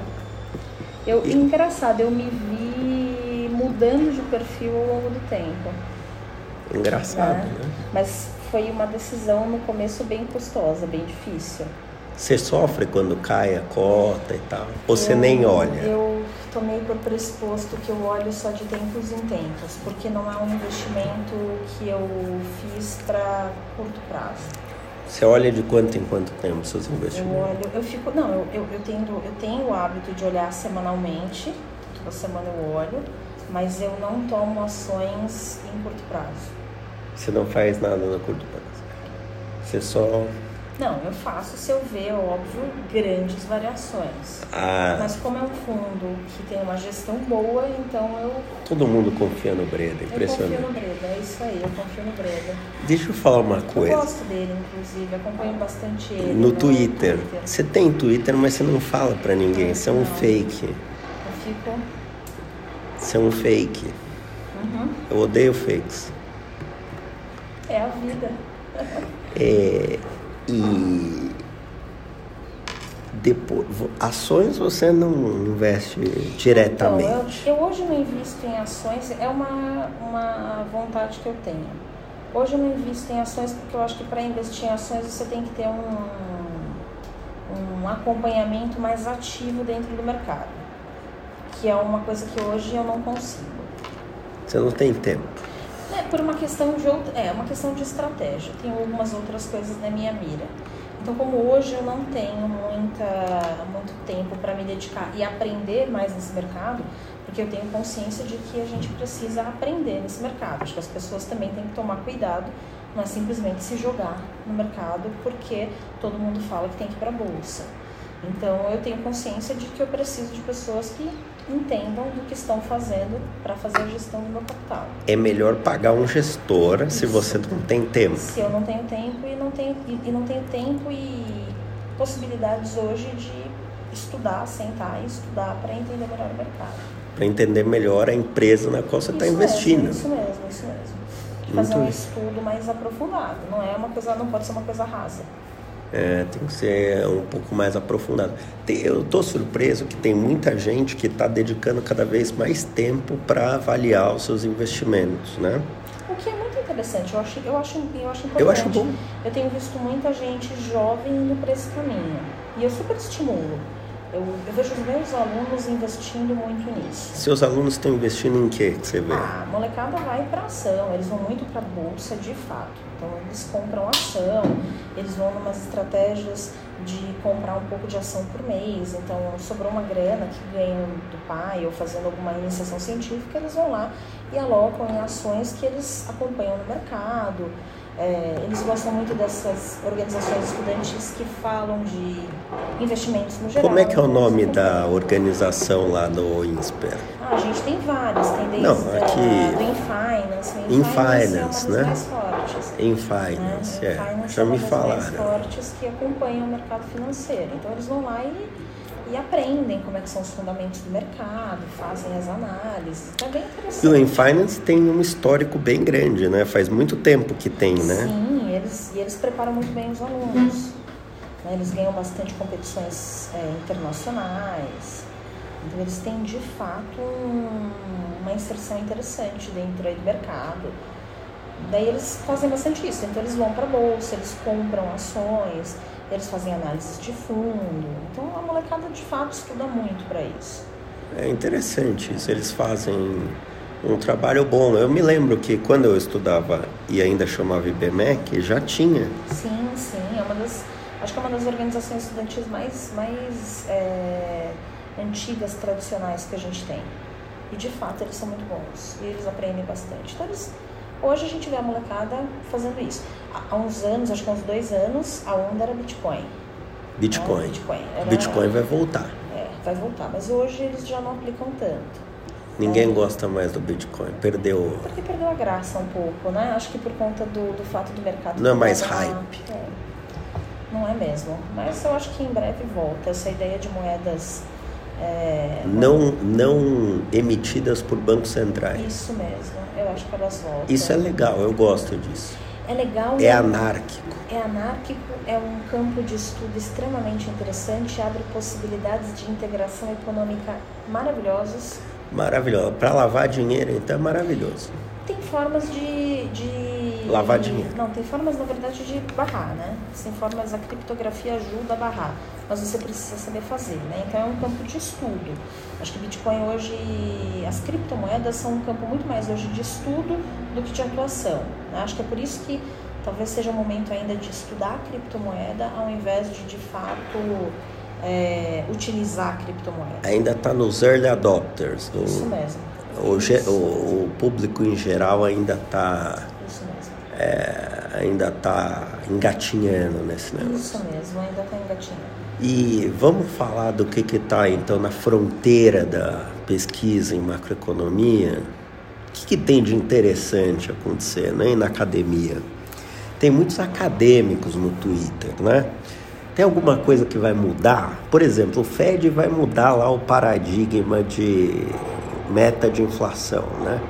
Eu, e... Engraçado, eu me vi mudando de perfil ao longo do tempo. Engraçado, né? né? Mas foi uma decisão no começo bem custosa, bem difícil. Você sofre quando cai a cota e tal? Ou você nem olha? Eu tomei por pressuposto que eu olho só de tempos em tempos, porque não é um investimento que eu fiz para curto prazo. Você olha de quanto em quanto tempo seus investimentos? Eu olho, eu fico, não, eu, eu, eu, tenho, eu tenho o hábito de olhar semanalmente, toda semana eu olho, mas eu não tomo ações em curto prazo. Você não faz nada no curto prazo? Você só não, eu faço se eu ver, óbvio, grandes variações. Ah. Mas como é um fundo que tem uma gestão boa, então eu. Todo mundo confia no Breda, impressionante. Eu confio no Breda, é isso aí, eu confio no Breda. Deixa eu falar uma coisa. Eu gosto dele, inclusive, acompanho bastante ele. No, no Twitter. Twitter. Você tem Twitter, mas você não fala pra ninguém, você é um fake. Eu fico. Você é um fake. Uhum. Eu odeio fakes. É a vida. é. E depois, ações você não investe diretamente? Então, eu, eu, hoje não invisto em ações, é uma, uma vontade que eu tenho. Hoje eu não invisto em ações porque eu acho que para investir em ações você tem que ter um, um acompanhamento mais ativo dentro do mercado, que é uma coisa que hoje eu não consigo. Você não tem tempo? É, por uma questão de é uma questão de estratégia. Tem algumas outras coisas na minha mira. Então, como hoje eu não tenho muita, muito tempo para me dedicar e aprender mais nesse mercado, porque eu tenho consciência de que a gente precisa aprender nesse mercado. Acho que as pessoas também têm que tomar cuidado, não é simplesmente se jogar no mercado porque todo mundo fala que tem que ir para a bolsa. Então, eu tenho consciência de que eu preciso de pessoas que entendam do que estão fazendo para fazer a gestão do meu capital. É melhor pagar um gestor Isso. se você não tem tempo. Se eu não tenho tempo e não tenho, e, não tenho tempo e possibilidades hoje de estudar, sentar e estudar para entender melhor o mercado. Para entender melhor a empresa na qual você está investindo. Mesmo, isso mesmo, isso mesmo. Fazer Muito um estudo mais aprofundado. Não é uma coisa, não pode ser uma coisa rasa. É, tem que ser um pouco mais aprofundado. eu estou surpreso que tem muita gente que está dedicando cada vez mais tempo para avaliar os seus investimentos, né? O que é muito interessante, eu acho, eu acho, eu acho importante. Eu acho bom. Eu tenho visto muita gente jovem indo para esse caminho e eu super estimulo. Eu, eu, vejo os meus alunos investindo muito nisso. Seus alunos estão investindo em quê que você vê? Ah, a molecada vai para ação, eles vão muito para bolsa de fato. Então eles compram ação, eles vão umas estratégias de comprar um pouco de ação por mês. Então sobrou uma grana que ganham do pai ou fazendo alguma iniciação científica, eles vão lá e alocam em ações que eles acompanham no mercado. É, eles gostam muito dessas organizações estudantis que falam de investimentos no geral. Como é que é o nome da organização lá no INSPER? Ah, a gente tem várias, tem desde Não, aqui... do InFinance. O InFinance, é né? mais fortes. InFinance, né? é. Finance Já é me falaram. mais fortes que acompanham o mercado financeiro. Então eles vão lá e e aprendem como é que são os fundamentos do mercado, fazem as análises. É bem interessante. O Finance tem um histórico bem grande, né? Faz muito tempo que tem, né? Sim, eles, e eles preparam muito bem os alunos. Né? Eles ganham bastante competições é, internacionais. Então eles têm de fato um, uma inserção interessante dentro aí do mercado. Daí eles fazem bastante isso. Então eles vão para a bolsa, eles compram ações eles fazem análises de fundo. Então a molecada de fato estuda muito para isso. É interessante isso, eles fazem um trabalho bom. Eu me lembro que quando eu estudava e ainda chamava IBMEC, já tinha. Sim, sim, é uma das, acho que é uma das organizações estudantis mais, mais é, antigas, tradicionais que a gente tem. E de fato eles são muito bons e eles aprendem bastante. Então eles Hoje a gente vê a molecada fazendo isso. Há uns anos, acho que há uns dois anos, a onda era Bitcoin. Bitcoin. Bitcoin. Era, Bitcoin vai voltar. É, vai voltar. Mas hoje eles já não aplicam tanto. Ninguém gosta mais do Bitcoin. Perdeu. Porque perdeu a graça um pouco, né? Acho que por conta do, do fato do mercado. Não é mais hype. É. Não é mesmo. Mas eu acho que em breve volta. Essa ideia de moedas. É, Não, não emitidas por bancos centrais. Isso mesmo. Eu acho que elas voltam. Isso é legal, eu gosto disso. É legal É anárquico. É anárquico, é um campo de estudo extremamente interessante, abre possibilidades de integração econômica maravilhosas. Maravilhoso. Para lavar dinheiro, então é maravilhoso. Tem formas de, de. Lavar dinheiro. Não, tem formas, na verdade, de barrar, né? Tem formas, a criptografia ajuda a barrar, mas você precisa saber fazer, né? Então é um campo de estudo. Acho que Bitcoin hoje, as criptomoedas são um campo muito mais hoje de estudo do que de atuação. né? Acho que é por isso que talvez seja o momento ainda de estudar a criptomoeda ao invés de, de fato, é, utilizar a criptomoeda. Ainda está nos early adopters. O, Isso mesmo. o, ge- o- o público em geral ainda está Mesmo. ainda tá engatinhando nesse negócio. Isso mesmo, ainda está engatinhando. E vamos falar do que está então na fronteira da pesquisa em macroeconomia. O que, que tem de interessante acontecendo aí na academia? Tem muitos acadêmicos no Twitter, né? Tem alguma coisa que vai mudar? Por exemplo, o Fed vai mudar lá o paradigma de meta de inflação, né?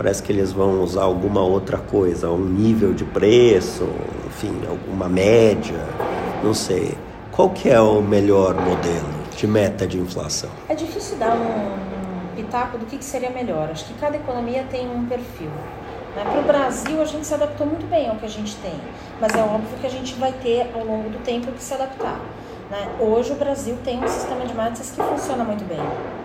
Parece que eles vão usar alguma outra coisa, um nível de preço, enfim, alguma média, não sei. Qual que é o melhor modelo de meta de inflação? É difícil dar um, pitaco do que, que seria melhor. Acho que cada economia tem um perfil. Né? Para o Brasil, a gente se adaptou muito bem ao que a gente tem, mas é óbvio que a gente vai ter ao longo do tempo que se adaptar. Né? Hoje, o Brasil tem um sistema de metas que funciona muito bem.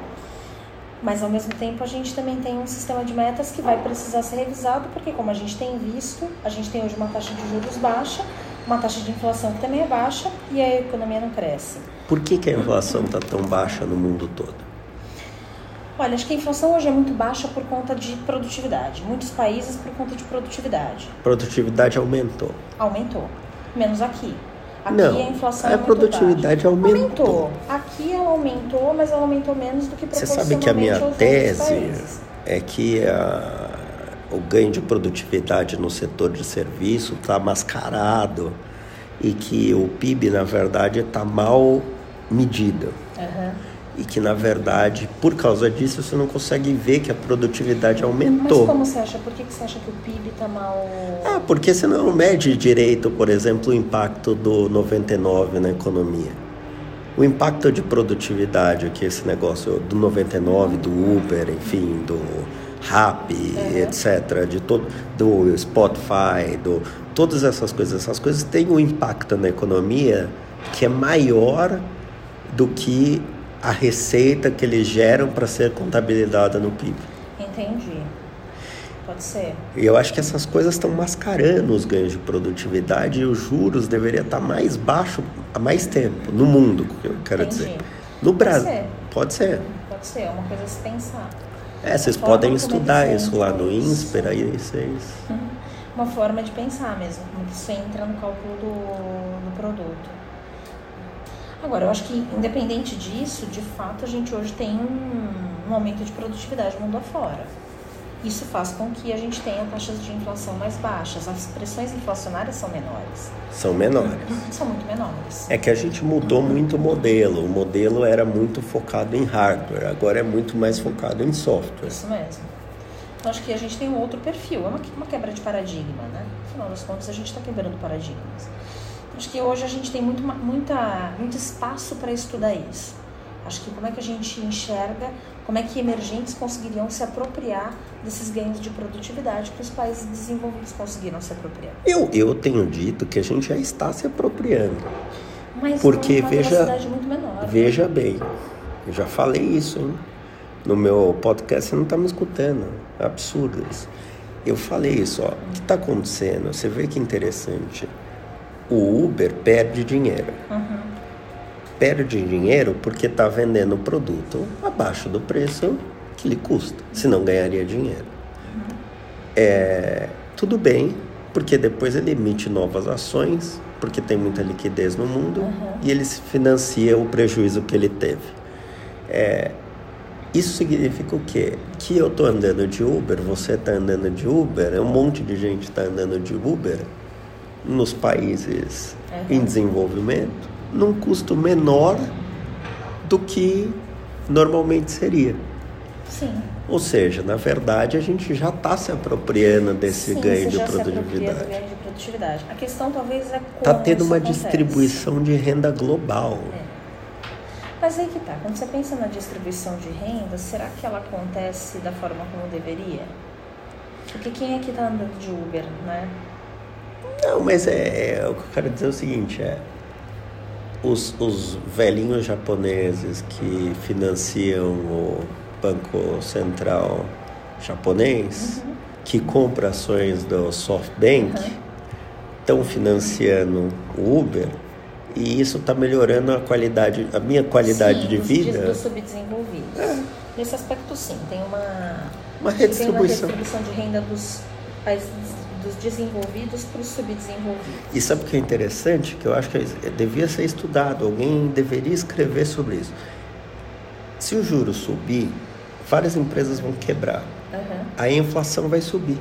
Mas ao mesmo tempo a gente também tem um sistema de metas que vai precisar ser revisado, porque como a gente tem visto, a gente tem hoje uma taxa de juros baixa, uma taxa de inflação que também é baixa e a economia não cresce. Por que, que a inflação está tão baixa no mundo todo? Olha, acho que a inflação hoje é muito baixa por conta de produtividade. Muitos países por conta de produtividade. Produtividade aumentou. Aumentou. Menos aqui. Aqui Não, a inflação a é muito produtividade baixa. aumentou. Aqui ela aumentou, mas ela aumentou menos do que Você sabe que a minha tese é que a- o ganho de produtividade no setor de serviço está mascarado e que o PIB, na verdade, está mal medido. Aham. E que, na verdade, por causa disso, você não consegue ver que a produtividade Mas aumentou. como você acha? Por que, que você acha que o PIB está mal... Ah, porque você não mede direito, por exemplo, o impacto do 99 na economia. O impacto de produtividade, que esse negócio do 99, do Uber, enfim, do Rappi, etc., de todo, do Spotify, do, todas essas coisas, essas coisas têm um impacto na economia que é maior do que a receita que eles geram para ser contabilizada no PIB. Entendi. Pode ser. E eu acho que essas coisas estão mascarando os ganhos de produtividade e os juros deveriam estar mais baixo há mais tempo, no mundo, eu quero Entendi. dizer. No Pode Brasil. ser. Pode ser. Pode ser, é uma coisa a se pensar. É, vocês podem estudar isso lá no. INSPER, aí vocês. Uma forma de pensar mesmo, como que isso entra no cálculo do, do produto. Agora, eu acho que, independente disso, de fato, a gente hoje tem um, um aumento de produtividade mundo afora. Isso faz com que a gente tenha taxas de inflação mais baixas. As pressões inflacionárias são menores. São menores. São muito menores. É que a gente mudou muito o modelo. O modelo era muito focado em hardware, agora é muito mais focado em software. Isso mesmo. Então, acho que a gente tem um outro perfil. É uma, uma quebra de paradigma, né? Afinal das contas, a gente está quebrando paradigmas. Acho que hoje a gente tem muito, muita, muito espaço para estudar isso. Acho que como é que a gente enxerga, como é que emergentes conseguiriam se apropriar desses ganhos de produtividade que os países desenvolvidos conseguiram se apropriar. Eu, eu tenho dito que a gente já está se apropriando. Mas Porque veja- menor. Veja bem, eu já falei isso, hein? No meu podcast você não está me escutando. É absurdo isso. Eu falei isso, ó. O que está acontecendo? Você vê que interessante. O Uber perde dinheiro. Uhum. Perde dinheiro porque está vendendo o produto abaixo do preço que lhe custa. Senão ganharia dinheiro. É, tudo bem, porque depois ele emite novas ações, porque tem muita liquidez no mundo, e ele se financia o prejuízo que ele teve. É, Isso significa o quê? Que eu tô andando de Uber, você tá andando de Uber, um monte de gente tá andando de Uber nos países em desenvolvimento num custo menor do que normalmente seria. Sim. Ou seja, na verdade, a gente já está se apropriando desse Sim, ganho de produtividade. ganho de produtividade. A questão talvez é como Está tendo uma acontece. distribuição de renda global. Mas aí que tá, quando você pensa na distribuição de renda, será que ela acontece da forma como deveria? Porque quem é que tá andando de Uber, né? Não, mas é, é o que eu quero dizer é o seguinte, é os, os velhinhos japoneses que financiam o Banco Central japonês, que compra ações do SoftBank, estão financiando o Uber e isso está melhorando a qualidade, a minha qualidade Sim, de vida. Dos subdesenvolvidos. Nesse aspecto, sim, tem uma, Uma tem redistribuição. uma redistribuição de renda dos países dos desenvolvidos para os subdesenvolvidos. E sabe o que é interessante? Que eu acho que devia ser estudado, alguém deveria escrever sobre isso. Se o juro subir, várias empresas vão quebrar. Aham. Aí a inflação vai subir.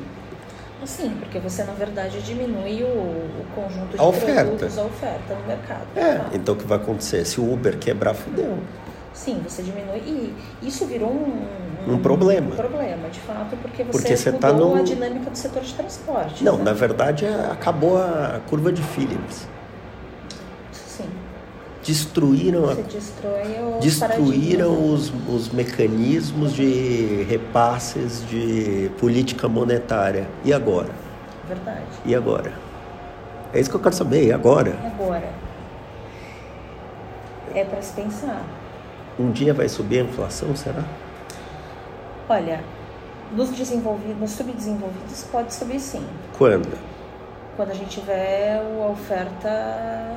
Sim, porque você na verdade diminui o, o conjunto de A oferta. produtos, a oferta no mercado. É, então o que vai acontecer? Se o Uber quebrar, fudeu. Sim, você diminui. E isso virou um, Um problema. Um problema, de fato, porque você, Porque você mudou tá no- a dinâmica do setor de transporte. Não, né? na verdade é- acabou a curva de Phillips. Sim. Destruíram, Você a, destrói o destruíram paradigma. os, os mecanismos de repasses de política monetária. E agora? Verdade. E agora? É isso que eu quero saber. E agora? E agora? É para se pensar. Um dia vai subir a inflação, será? Olha, nos desenvolvidos, nos subdesenvolvidos pode subir sim. Quando? Quando a gente tiver a oferta.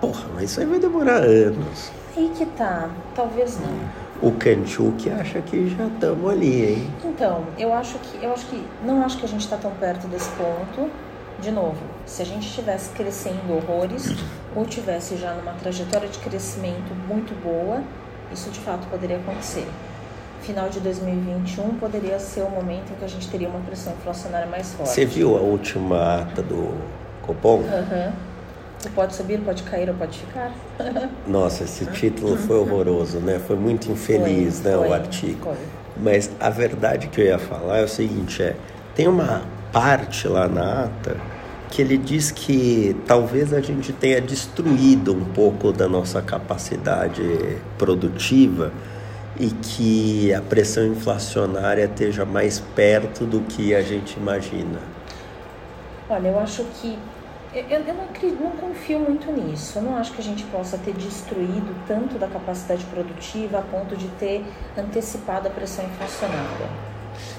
Porra, mas isso aí vai demorar anos. Aí que tá. Talvez não. O Kanchuk acha que já estamos ali, hein? Então, eu acho que eu acho que não acho que a gente está tão perto desse ponto. De novo, se a gente estivesse crescendo horrores ou tivesse já numa trajetória de crescimento muito boa, isso de fato poderia acontecer. Final de 2021 poderia ser o momento em que a gente teria uma pressão inflacionária mais forte. Você viu a última ata do Copom? Aham. Ou Pode subir, pode cair ou pode ficar. Nossa, esse título foi horroroso, né? Foi muito infeliz, Foi, né, foi, o artigo. foi. Mas a verdade que eu ia falar é o seguinte, é, tem uma parte lá na ata que ele diz que talvez a gente tenha destruído um pouco da nossa capacidade produtiva e que a pressão inflacionária esteja mais perto do que a gente imagina. Olha, eu acho que. Eu, eu não, não confio muito nisso. Eu não acho que a gente possa ter destruído tanto da capacidade produtiva a ponto de ter antecipado a pressão inflacionária.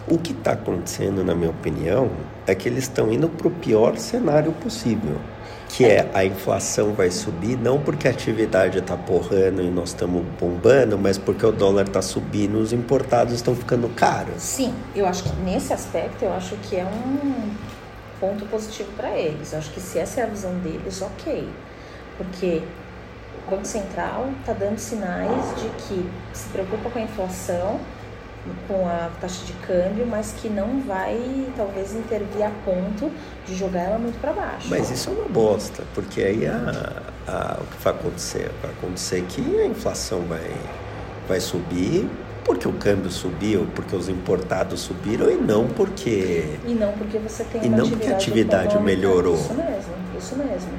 O que está acontecendo, na minha opinião, é que eles estão indo para o pior cenário possível, que é a inflação vai subir não porque a atividade está porrando e nós estamos bombando, mas porque o dólar está subindo, os importados estão ficando caros. Sim, eu acho que nesse aspecto eu acho que é um ponto positivo para eles. Eu acho que se essa é a visão deles, ok. Porque o Banco Central está dando sinais de que se preocupa com a inflação, com a taxa de câmbio, mas que não vai talvez intervir a ponto de jogar ela muito para baixo. Mas isso é uma bosta, porque aí a, a- o que vai acontecer? Vai acontecer que a inflação vai, vai subir porque o câmbio subiu, porque os importados subiram e não porque. E não porque você tem E não porque a atividade, melhorou. Isso mesmo, isso mesmo.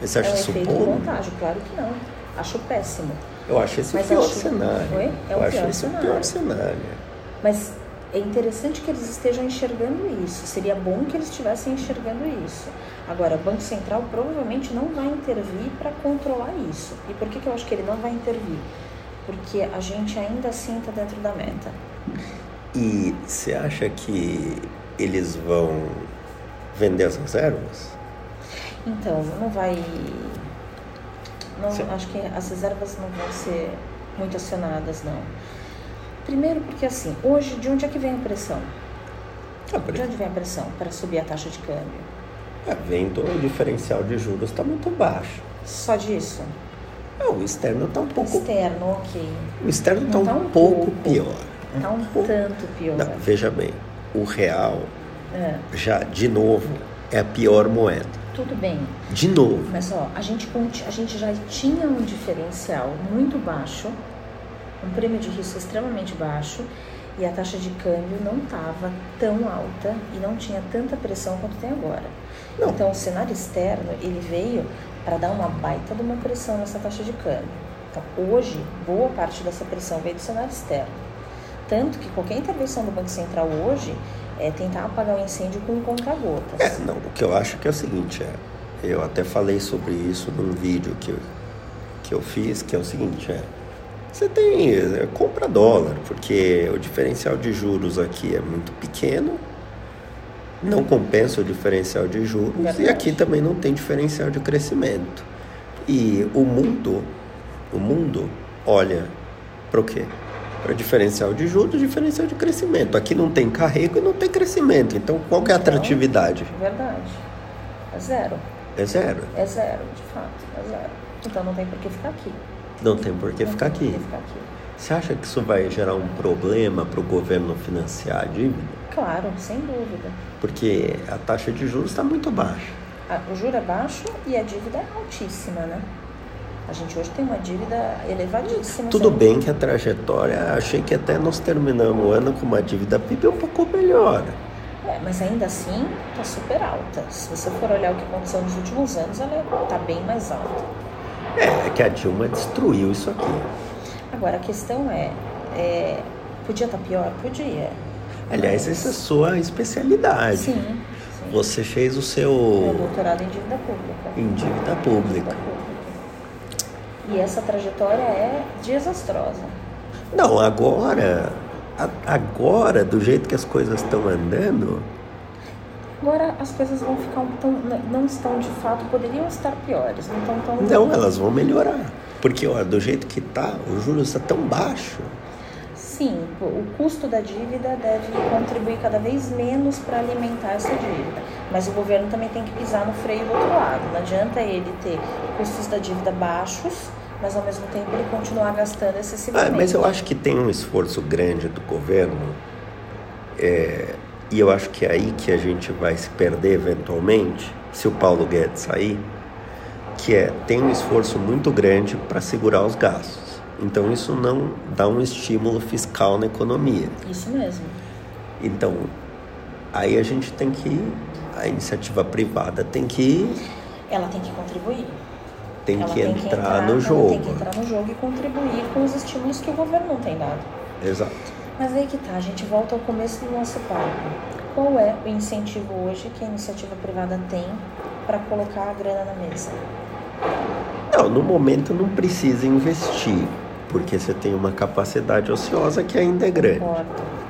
Você é acha um isso efeito bom? contágio, claro que não. Acho péssimo. Eu acho esse Mas o pior acho- cenário. Oi? É o eu acho esse o pior cenário. Mas é interessante que eles estejam enxergando isso. Seria bom que eles estivessem enxergando isso. Agora, o Banco Central provavelmente não vai intervir para controlar isso. E por que, que eu acho que ele não vai intervir? Porque a gente ainda assim está dentro da meta. E você acha que eles vão vender as reservas? Então, não vai. Não, Sim. acho que as reservas não vão ser muito acionadas, não. Primeiro porque assim, hoje de onde é que vem a pressão? Ah, De onde vem a pressão para subir a taxa de câmbio? é, vendo o diferencial de juros está muito baixo. Só disso? Ah, o externo está um pouco. Externo, ok. O externo está um, tá um pouco pior. Tá um pouco. tanto pior. Não, veja bem, o real É, já, de novo, é a pior moeda. tudo bem. De novo. Mas ó, a gente, a gente já tinha um diferencial muito baixo, um prêmio de risco extremamente baixo, e a taxa de câmbio não estava tão alta e não tinha tanta pressão quanto tem agora. Não. Então o cenário externo ele veio para dar uma baita de uma pressão nessa taxa de câmbio. Então hoje boa parte dessa pressão veio do cenário externo. Tanto que qualquer intervenção do Banco Central hoje é tentar apagar o incêndio com um contra-gotas. É, não, o que eu acho que é o seguinte, é, eu até falei sobre isso num vídeo que eu, que eu fiz, que é o seguinte, é, você tem, é, compra dólar, porque o diferencial de juros aqui é muito pequeno, não compensa o diferencial de juros, Verdade. e aqui também não tem diferencial de crescimento. E o mundo, o mundo olha para o quê? Para diferencial de juros, diferencial de crescimento. Aqui não tem carrego e não tem crescimento. Então, qual que é a Então, atratividade? Verdade. É zero. É zero. É zero, de fato. É zero. Então não tem por que ficar aqui. Não tem por que ficar aqui. Você acha que isso vai gerar um problema para o governo financiar a dívida? Claro, sem dúvida. Porque a taxa de juros está muito baixa. O juro é baixo e a dívida é altíssima, né? A gente hoje tem uma dívida elevadíssima. Tudo bem que a trajetória, achei que até nós terminamos o ano com uma dívida PIB um pouco melhor. É, mas ainda assim está super alta. Se você for olhar o que aconteceu nos últimos anos, ela está bem mais alta. É, é que a Dilma destruiu isso aqui. Agora a questão é, é, podia estar pior? Podia. Aliás, essa é a sua especialidade. Sim, sim. Você fez o Meu seu doutorado em dívida pública. em dívida Dívida pública. pública. E essa trajetória é desastrosa. Não, agora, agora, do jeito que as coisas estão andando, Agora as coisas vão ficar um tão, não estão de fato, poderiam estar piores, não estão tão não, elas vão melhorar. Porque, ó, do jeito que tá, o juros está tão baixo. Sim, o- custo da dívida deve contribuir cada vez menos para alimentar essa dívida. Mas o governo também tem que pisar no freio do outro lado. Não adianta ele ter custos da dívida baixos, mas ao mesmo tempo ele continuar gastando Ah, excessivamente. mas eu acho que tem um esforço grande do governo, é, e eu acho que é aí que a gente vai se perder eventualmente, se o Paulo Guedes sair, que é tem um esforço muito grande para segurar os gastos. Então isso não dá um estímulo fiscal na economia. Isso mesmo. Então aí a gente tem que a iniciativa privada tem que Ela tem que contribuir. tem que tem entrar que entrar, no ela jogo. Tem que entrar no jogo e contribuir com os estímulos que o governo não tem dado. Exato. Mas aí que tá, a gente volta ao começo do nosso papo. Qual é o incentivo hoje que a iniciativa privada tem para colocar a grana na mesa? Não, no momento não precisa investir, porque você tem uma capacidade ociosa que ainda é grande. Concordo.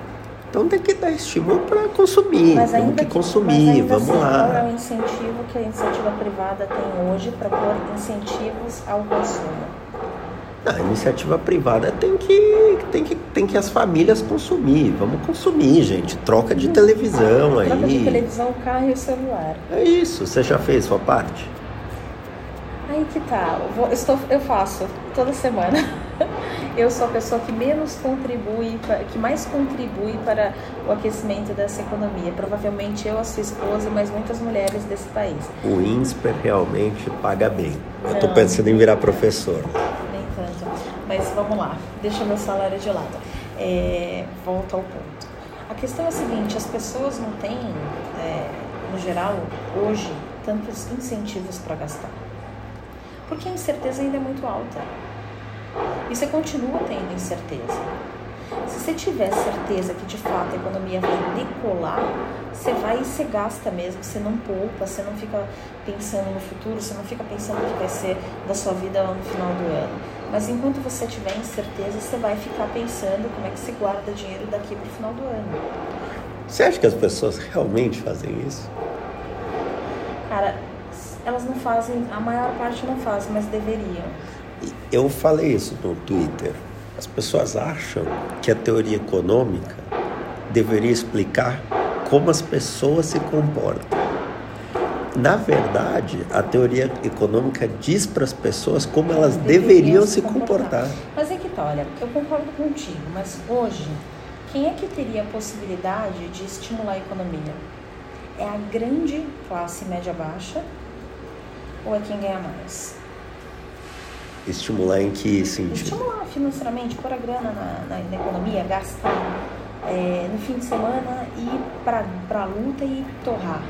Então tem que dar estímulo para consumir, Mas temos que consumir, vamos assim, Qual é lá. o incentivo que a iniciativa privada tem hoje para pôr incentivos ao consumo? A iniciativa privada tem que, tem que tem que as famílias consumir, vamos consumir, gente. Troca de televisão Troca de aí. televisão, o carro e o celular. É isso, você já fez sua parte? Aí que tá, eu, vou- eu estou, eu faço toda semana. Eu sou a pessoa que menos contribui, que mais contribui para o aquecimento dessa economia. Provavelmente eu, a sua esposa, mas muitas mulheres desse país. O INSPER realmente paga bem. Eu tô Não. pensando em virar professor. Mas vamos lá, deixa meu salário de lado. É, volta ao ponto. A questão é a seguinte, as pessoas não têm, é, no geral, hoje, tantos incentivos para gastar. Porque a incerteza ainda é muito alta. E você continua tendo incerteza. Se você tiver certeza que de fato a economia vai decolar, você vai e você gasta mesmo, você não poupa, você não fica pensando no futuro, você não fica pensando o que vai ser da sua vida no final do ano. Mas enquanto você tiver incerteza, você vai ficar pensando como é que você guarda dinheiro daqui para o final do ano. Você acha que as pessoas realmente fazem isso? Cara, elas não fazem, a maior parte não faz, mas deveriam. Eu falei isso no Twitter. As pessoas acham que a teoria econômica deveria explicar como as pessoas se comportam. Na verdade, a teoria econômica diz para as pessoas como elas deveriam se comportar. Mas é que tá, olha, eu concordo contigo, mas hoje quem é que teria a possibilidade de estimular a economia? É a grande classe média-baixa ou é quem ganha mais? Estimular em que sentido? Estimular financeiramente, pôr a grana na, na, na economia, gastar é, no fim de semana, ir para a luta e torrar.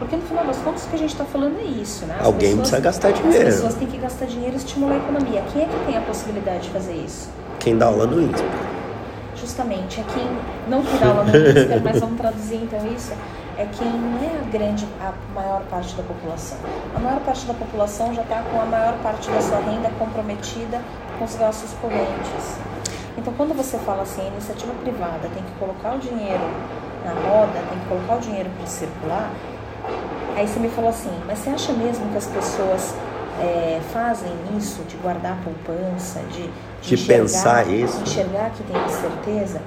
Porque no final das contas o que a gente está falando é isso, né? As Alguém pessoas, precisa gastar dinheiro. As pessoas têm que gastar dinheiro e estimular a economia. Quem é que tem a possibilidade de fazer isso? Quem dá aula no INSPER. Justamente, é quem não que dá aula no INSPER, mas vamos traduzir então isso é quem não é a grande, a maior parte da população. A maior parte da população já está com a maior parte da sua renda comprometida com os gastos correntes. Então, quando você fala assim, a iniciativa privada tem que colocar o dinheiro na roda, tem que colocar o dinheiro para circular, aí você me falou assim, mas você acha mesmo que as pessoas é, fazem isso, de guardar poupança, de, de, de pensar isso? enxergar que tem certeza?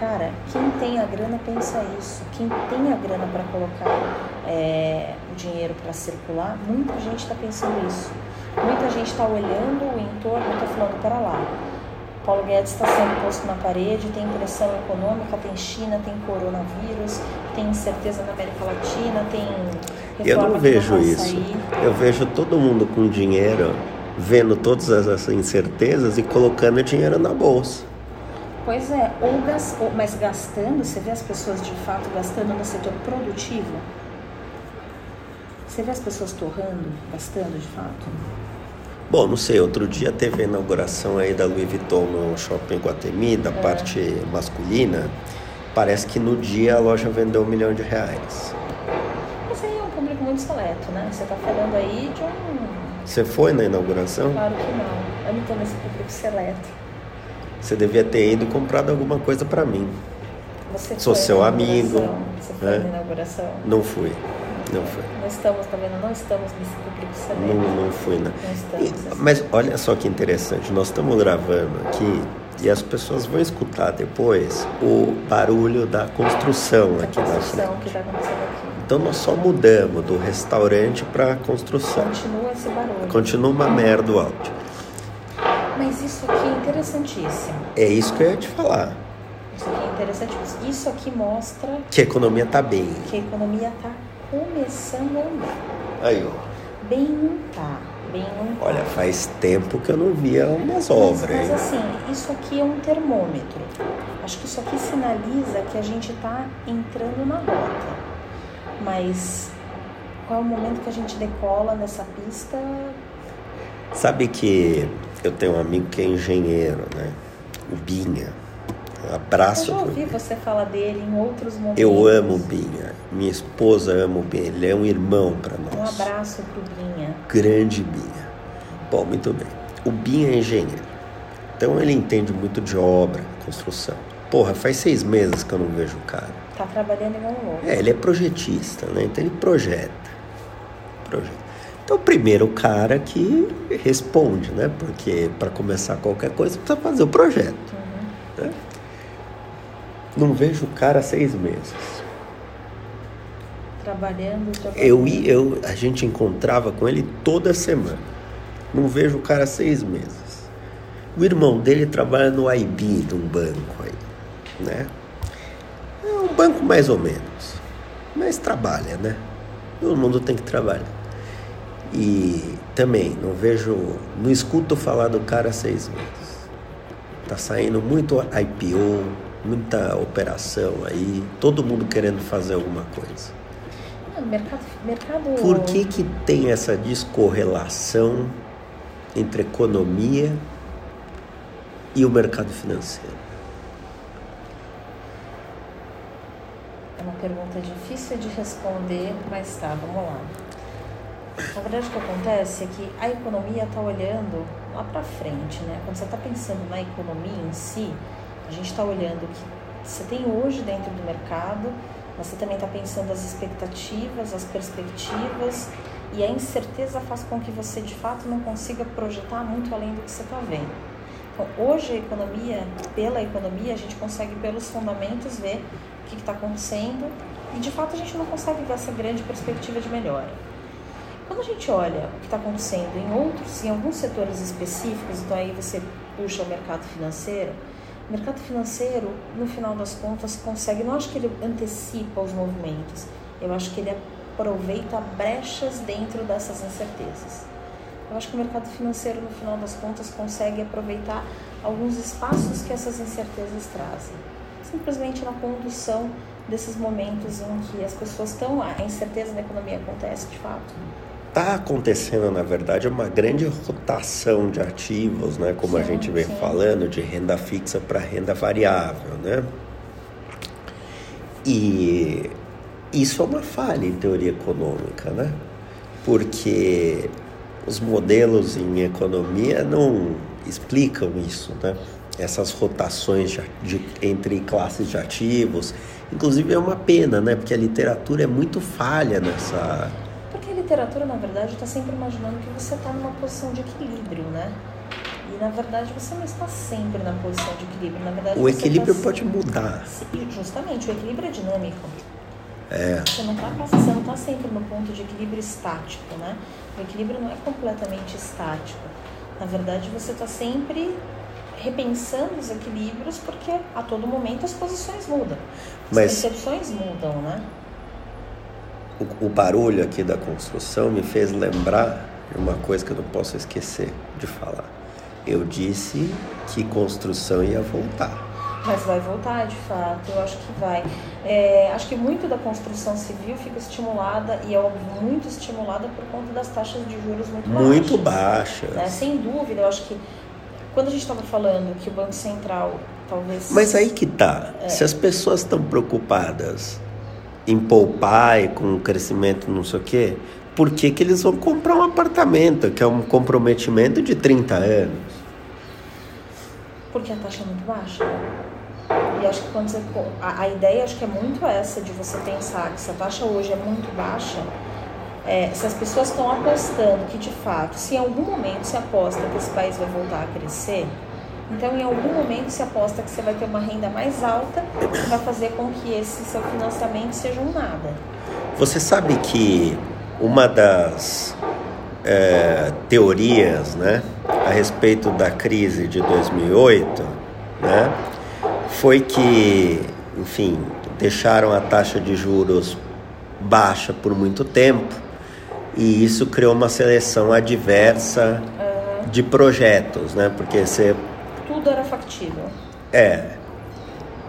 Cara, quem tem a grana pensa isso. Quem tem a grana para colocar é, o dinheiro para circular, muita gente está pensando isso. Muita gente está olhando o entorno e está falando, para lá. Paulo Guedes está sendo posto na parede, tem pressão econômica, tem China, tem coronavírus, tem incerteza na América Latina, tem Eu não vejo isso. Eu vejo todo mundo com dinheiro, vendo todas essas incertezas e colocando dinheiro na bolsa. Pois é, ou, gas, ou mas gastando, você vê as pessoas de fato gastando no setor produtivo? Você vê as pessoas torrando, gastando de fato? Bom, não sei, outro dia teve a inauguração aí da Louis Vuitton no Shopping Guatemi, da é. parte masculina. Parece que no dia a loja vendeu um milhão de reais. Mas aí é um público muito seleto, né? Você está falando aí de um... Você foi na inauguração? Claro que não. Eu não estou nesse público seleto. Você devia ter ido e comprado alguma coisa para mim. Você Sou seu amigo. Você foi né? na inauguração? Não fui. Não fui. Não estamos, tá vendo? Não estamos nesse público Não, não fui, né? Não. E, mas olha só que interessante. Nós estamos gravando aqui e as pessoas vão escutar depois o barulho da construção a aqui na frente. que está acontecendo aqui. Então nós só mudamos do restaurante para construção. Continua esse barulho. Continua uma merda o áudio. Mas isso aqui é interessantíssimo. É isso que eu ia te falar. Isso aqui é interessantíssimo. Isso aqui mostra que a economia está bem. Que a economia está começando a andar. Aí, ó. Bem não tá. Bem não tá. Olha, faz tempo que eu não via umas obras. Mas, mas assim, isso aqui é um termômetro. Acho que isso aqui sinaliza que a gente está entrando na rota. Mas qual é o momento que a gente decola nessa pista? Sabe que eu tenho um amigo que é engenheiro, né? O Binha. Um abraço. Eu já ouvi você falar dele em outros momentos. Eu amo o Binha. Minha esposa ama o Binha. Ele é um irmão para nós. Um abraço pro Binha. Grande Binha. Bom, muito bem. O Binha é engenheiro. Então ele entende muito de obra, construção. Porra, faz seis meses que eu não vejo o cara. Tá trabalhando igual louco. É, ele é projetista, né? Então ele projeta. Projeta. Então, primeiro o cara que responde, né? Porque para começar qualquer coisa precisa fazer o projeto. Uhum. Né? Não vejo o cara há seis meses. Trabalhando, trabalhando. Eu, eu, a gente encontrava com ele toda semana. Não vejo o cara há seis meses. O irmão dele trabalha no IB de um banco aí, né? É um banco mais ou menos, mas trabalha, né? Todo mundo tem que trabalhar. E também não vejo, não escuto falar do cara há seis meses. Tá saindo muito IPO, muita operação aí, todo mundo querendo fazer alguma coisa. Ah, mercado, mercado... Por que, que tem essa descorrelação entre economia e o mercado financeiro? É uma pergunta difícil de responder, mas tá, vamos lá. Na verdade, o que acontece é que a economia está olhando lá para frente, né? Quando você está pensando na economia em si, a gente está olhando o que você tem hoje dentro do mercado, você também está pensando as expectativas, as perspectivas, e a incerteza faz com que você de fato não consiga projetar muito além do que você está vendo. Então, hoje a economia, pela economia, a gente consegue pelos fundamentos ver o que está acontecendo e de fato a gente não consegue ver essa grande perspectiva de melhora. Quando a gente olha o que está acontecendo em outros, em alguns setores específicos, então aí você puxa o mercado financeiro, O mercado financeiro, no final das contas, consegue, não acho que ele antecipa os movimentos, eu acho que ele aproveita brechas dentro dessas incertezas. Eu acho que o mercado financeiro, no final das contas, consegue aproveitar alguns espaços que essas incertezas trazem. Simplesmente na condução desses momentos em que as pessoas estão, a incerteza na economia acontece de fato está acontecendo, na verdade, uma grande rotação de ativos, né? como sim, a gente vem sim. falando, de renda fixa para renda variável. Né? E isso é uma falha em teoria econômica, né? porque os modelos em economia não explicam isso, né? essas rotações de, de, entre classes de ativos. Inclusive é uma pena, né? porque a literatura é muito falha nessa literatura, na verdade, está sempre imaginando que você está numa posição de equilíbrio, né? E na verdade você não está sempre na posição de equilíbrio. Na verdade, o equilíbrio tá... pode mudar. Justamente, o equilíbrio é dinâmico. É. Você não está tá sempre no ponto de equilíbrio estático, né? O equilíbrio não é completamente estático. Na verdade, você está sempre repensando os equilíbrios porque a todo momento as posições mudam. As Mas... percepções mudam, né? O, o barulho aqui da construção me fez lembrar de uma coisa que eu não posso esquecer de falar. Eu disse que construção ia voltar. Mas vai voltar, de fato, eu acho que vai. É, acho que muito da construção civil fica estimulada, e é muito estimulada por conta das taxas de juros muito, muito baixas. Muito baixas. Né? Sem dúvida, eu acho que quando a gente estava falando que o Banco Central talvez. Mas aí que tá. É. Se as pessoas estão preocupadas em poupar e com crescimento não sei o quê, por que, que eles vão comprar um apartamento, que é um comprometimento de 30 anos? Porque a taxa é muito baixa. E acho que quando você. A, a ideia acho que é muito essa de você pensar que se a taxa hoje é muito baixa, é, se as pessoas estão apostando que de fato, se em algum momento se aposta que esse país vai voltar a crescer, então, em algum momento se aposta que você vai ter uma renda mais alta, vai fazer com que esse seu financiamento seja um nada. Você sabe que uma das é, teorias, né, a respeito da crise de 2008, né, foi que, enfim, deixaram a taxa de juros baixa por muito tempo e isso criou uma seleção adversa de projetos, né, porque você tudo era factível. É.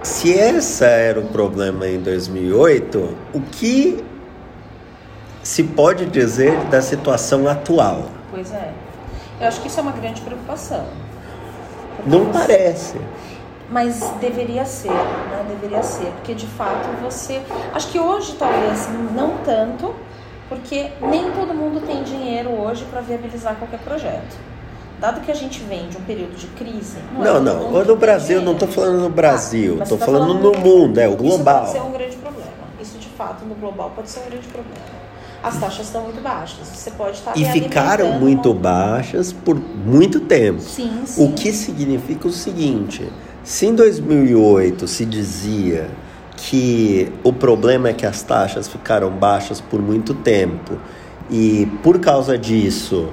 Se esse era o problema em 2008, o que se pode dizer da situação atual? Pois é. Eu acho que isso é uma grande preocupação. Não você... parece. Mas deveria ser, né? Deveria ser, porque de fato você. Acho que hoje talvez não tanto, porque nem todo mundo tem dinheiro hoje para viabilizar qualquer projeto dado que a gente vem de um período de crise. Não, não. não. No Brasil, não estou falando no Brasil, estou tá falando, falando, no mundo, é o global. Isso pode ser um grande problema. Isso de fato no global pode ser um grande problema. As taxas estão muito baixas. Você pode estar E ficaram muito uma... baixas por muito tempo. Sim, sim. O que significa o seguinte: se em 2008 se dizia que o problema é que as taxas ficaram baixas por muito tempo e por causa disso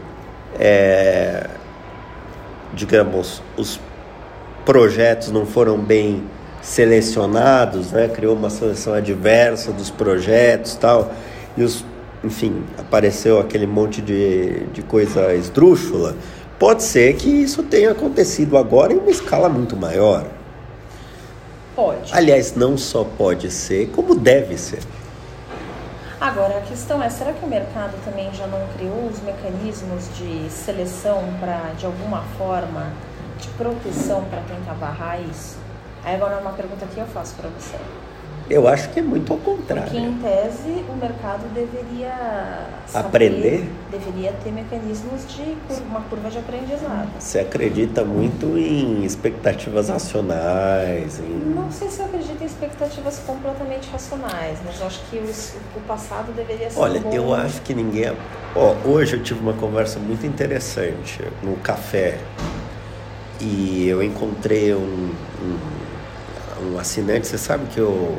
é, digamos, os projetos não foram bem selecionados, né? Criou uma seleção adversa dos projetos, tal. E os, enfim, apareceu aquele monte de, de coisa esdrúxula. Pode ser que isso tenha acontecido agora em uma escala muito maior. Pode. Aliás, não só pode ser, como deve ser. Agora, a questão é, será que o mercado também já não criou os mecanismos de seleção para, de alguma forma, de proteção para tentar barrar isso? Aí agora uma pergunta que eu faço para você. Eu acho que é muito ao contrário. Porque, em tese, o mercado deveria saber, aprender. Deveria ter mecanismos de uma curva de aprendizado. Você acredita muito em expectativas racionais? Em... Não sei se eu acredito em expectativas completamente racionais, mas eu acho que o, o passado deveria ser. Olha, bom... eu acho que ninguém. Ó, hoje eu tive uma conversa muito interessante no café e eu encontrei um, um, um assinante. Você sabe que eu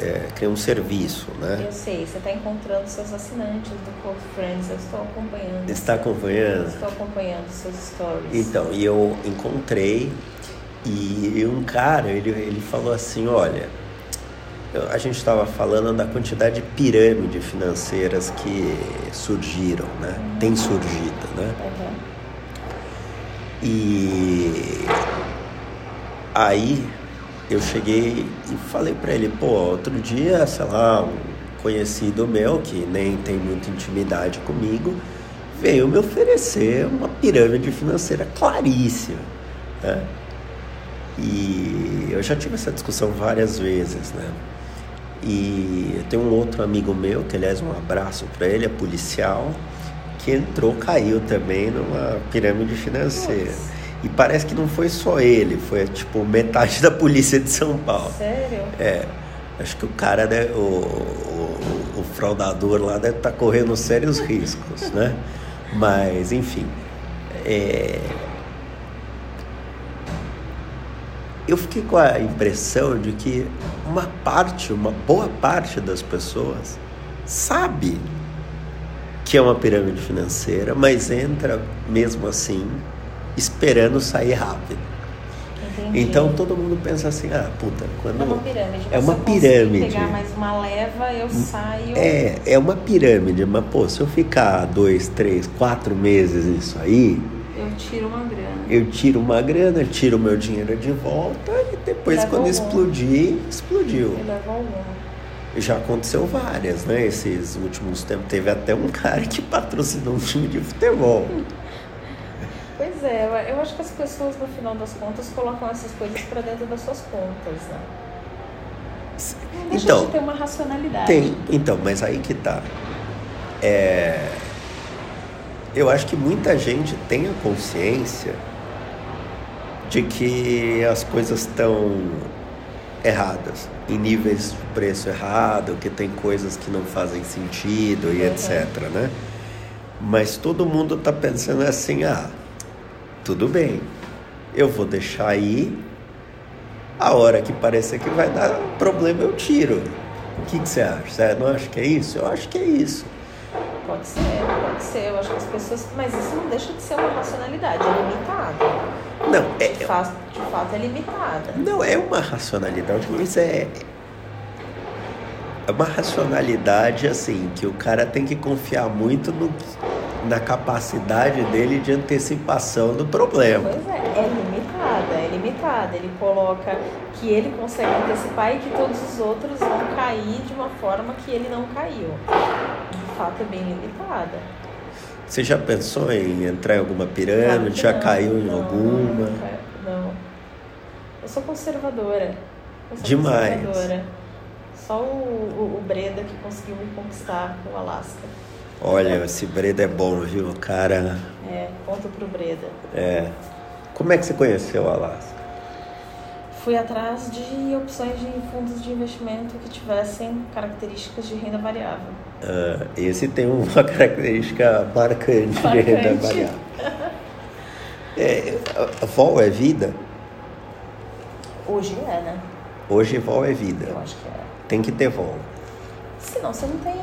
é, criar um serviço, né? Eu sei, você está encontrando seus assinantes do Code Friends, eu estou acompanhando. Está acompanhando? Estou acompanhando seus stories. Então, e eu encontrei E um cara, ele, ele falou assim, olha, eu- a gente estava falando da quantidade de pirâmides financeiras que surgiram, né? Tem surgido, né? Uhum. E aí eu cheguei e falei pra ele, pô, outro dia, sei lá, um conhecido meu que nem tem muita intimidade comigo, veio me oferecer uma pirâmide financeira claríssima, né? E eu já tive essa discussão várias vezes, né? E eu tenho um outro amigo meu, que aliás um abraço para ele, é policial, que entrou, caiu também numa pirâmide financeira. Nossa. E parece que não foi só ele, foi tipo metade da polícia de São Paulo. Sério? É, acho que o cara, né, o, o, o fraudador lá deve estar correndo sérios riscos, né? Mas, enfim, é, eu fiquei com a impressão de que uma parte, uma boa parte das pessoas sabe que é uma pirâmide financeira, mas entra mesmo assim esperando sair rápido. Entendi. Então todo mundo pensa assim, ah, puta, quando É uma pirâmide. É uma Se eu conseguir pirâmide. pegar mais uma leva, eu saio. É, é uma pirâmide, mas pô, se eu ficar dois, três, quatro meses isso aí, Eu tiro uma grana. eu tiro uma grana, tiro meu dinheiro de volta e depois quando explodir, explodiu. Eu levo alguma. Já aconteceu várias, né? Esses últimos tempos. Teve até um cara que patrocinou um time de futebol. Pois é, eu- acho que as pessoas, no final das contas, colocam essas coisas pra dentro das suas contas, né? Não deixa Então, de ter uma racionalidade. Tem, então, mas aí que tá. É, eu acho que muita gente tem a consciência de que as coisas estão erradas, em níveis de preço errado, que tem coisas que não fazem sentido e Uhum. etc, né? Mas todo mundo tá pensando assim, ah, tudo bem, eu vou deixar aí, a hora que parecer que vai dar problema eu tiro. O que, que você acha? Você não acha que é isso? Eu acho que é isso. Pode ser, pode ser. Eu acho que as pessoas. Mas isso não deixa de ser uma racionalidade, é limitada. Não, é, De, fa... de fato é limitada. Não é uma racionalidade, mas é. É uma racionalidade assim, que o cara tem que confiar muito no, na capacidade dele de antecipação do problema. Pois é, é limitada, é limitada. Ele coloca que ele consegue antecipar e que todos os outros vão cair de uma forma que ele não caiu. De fato é bem limitada. Você já pensou em entrar em alguma pirâmide? já caiu em não, alguma? Não. Eu sou conservadora. Eu sou Demais. conservadora. Só o, o, o Breda que conseguiu me conquistar o Alasca. Olha, esse Breda é bom, viu? Cara, É, ponto pro Breda. é. Como é que você conheceu o Alasca? Fui atrás de opções de fundos de investimento que tivessem características de renda variável. Ah, esse tem uma característica marcante, de renda Marcante. variável. É, vol é vida? Hoje é, né? Hoje vol é vida. Eu acho que é. Tem que ter vol. Senão você não tem,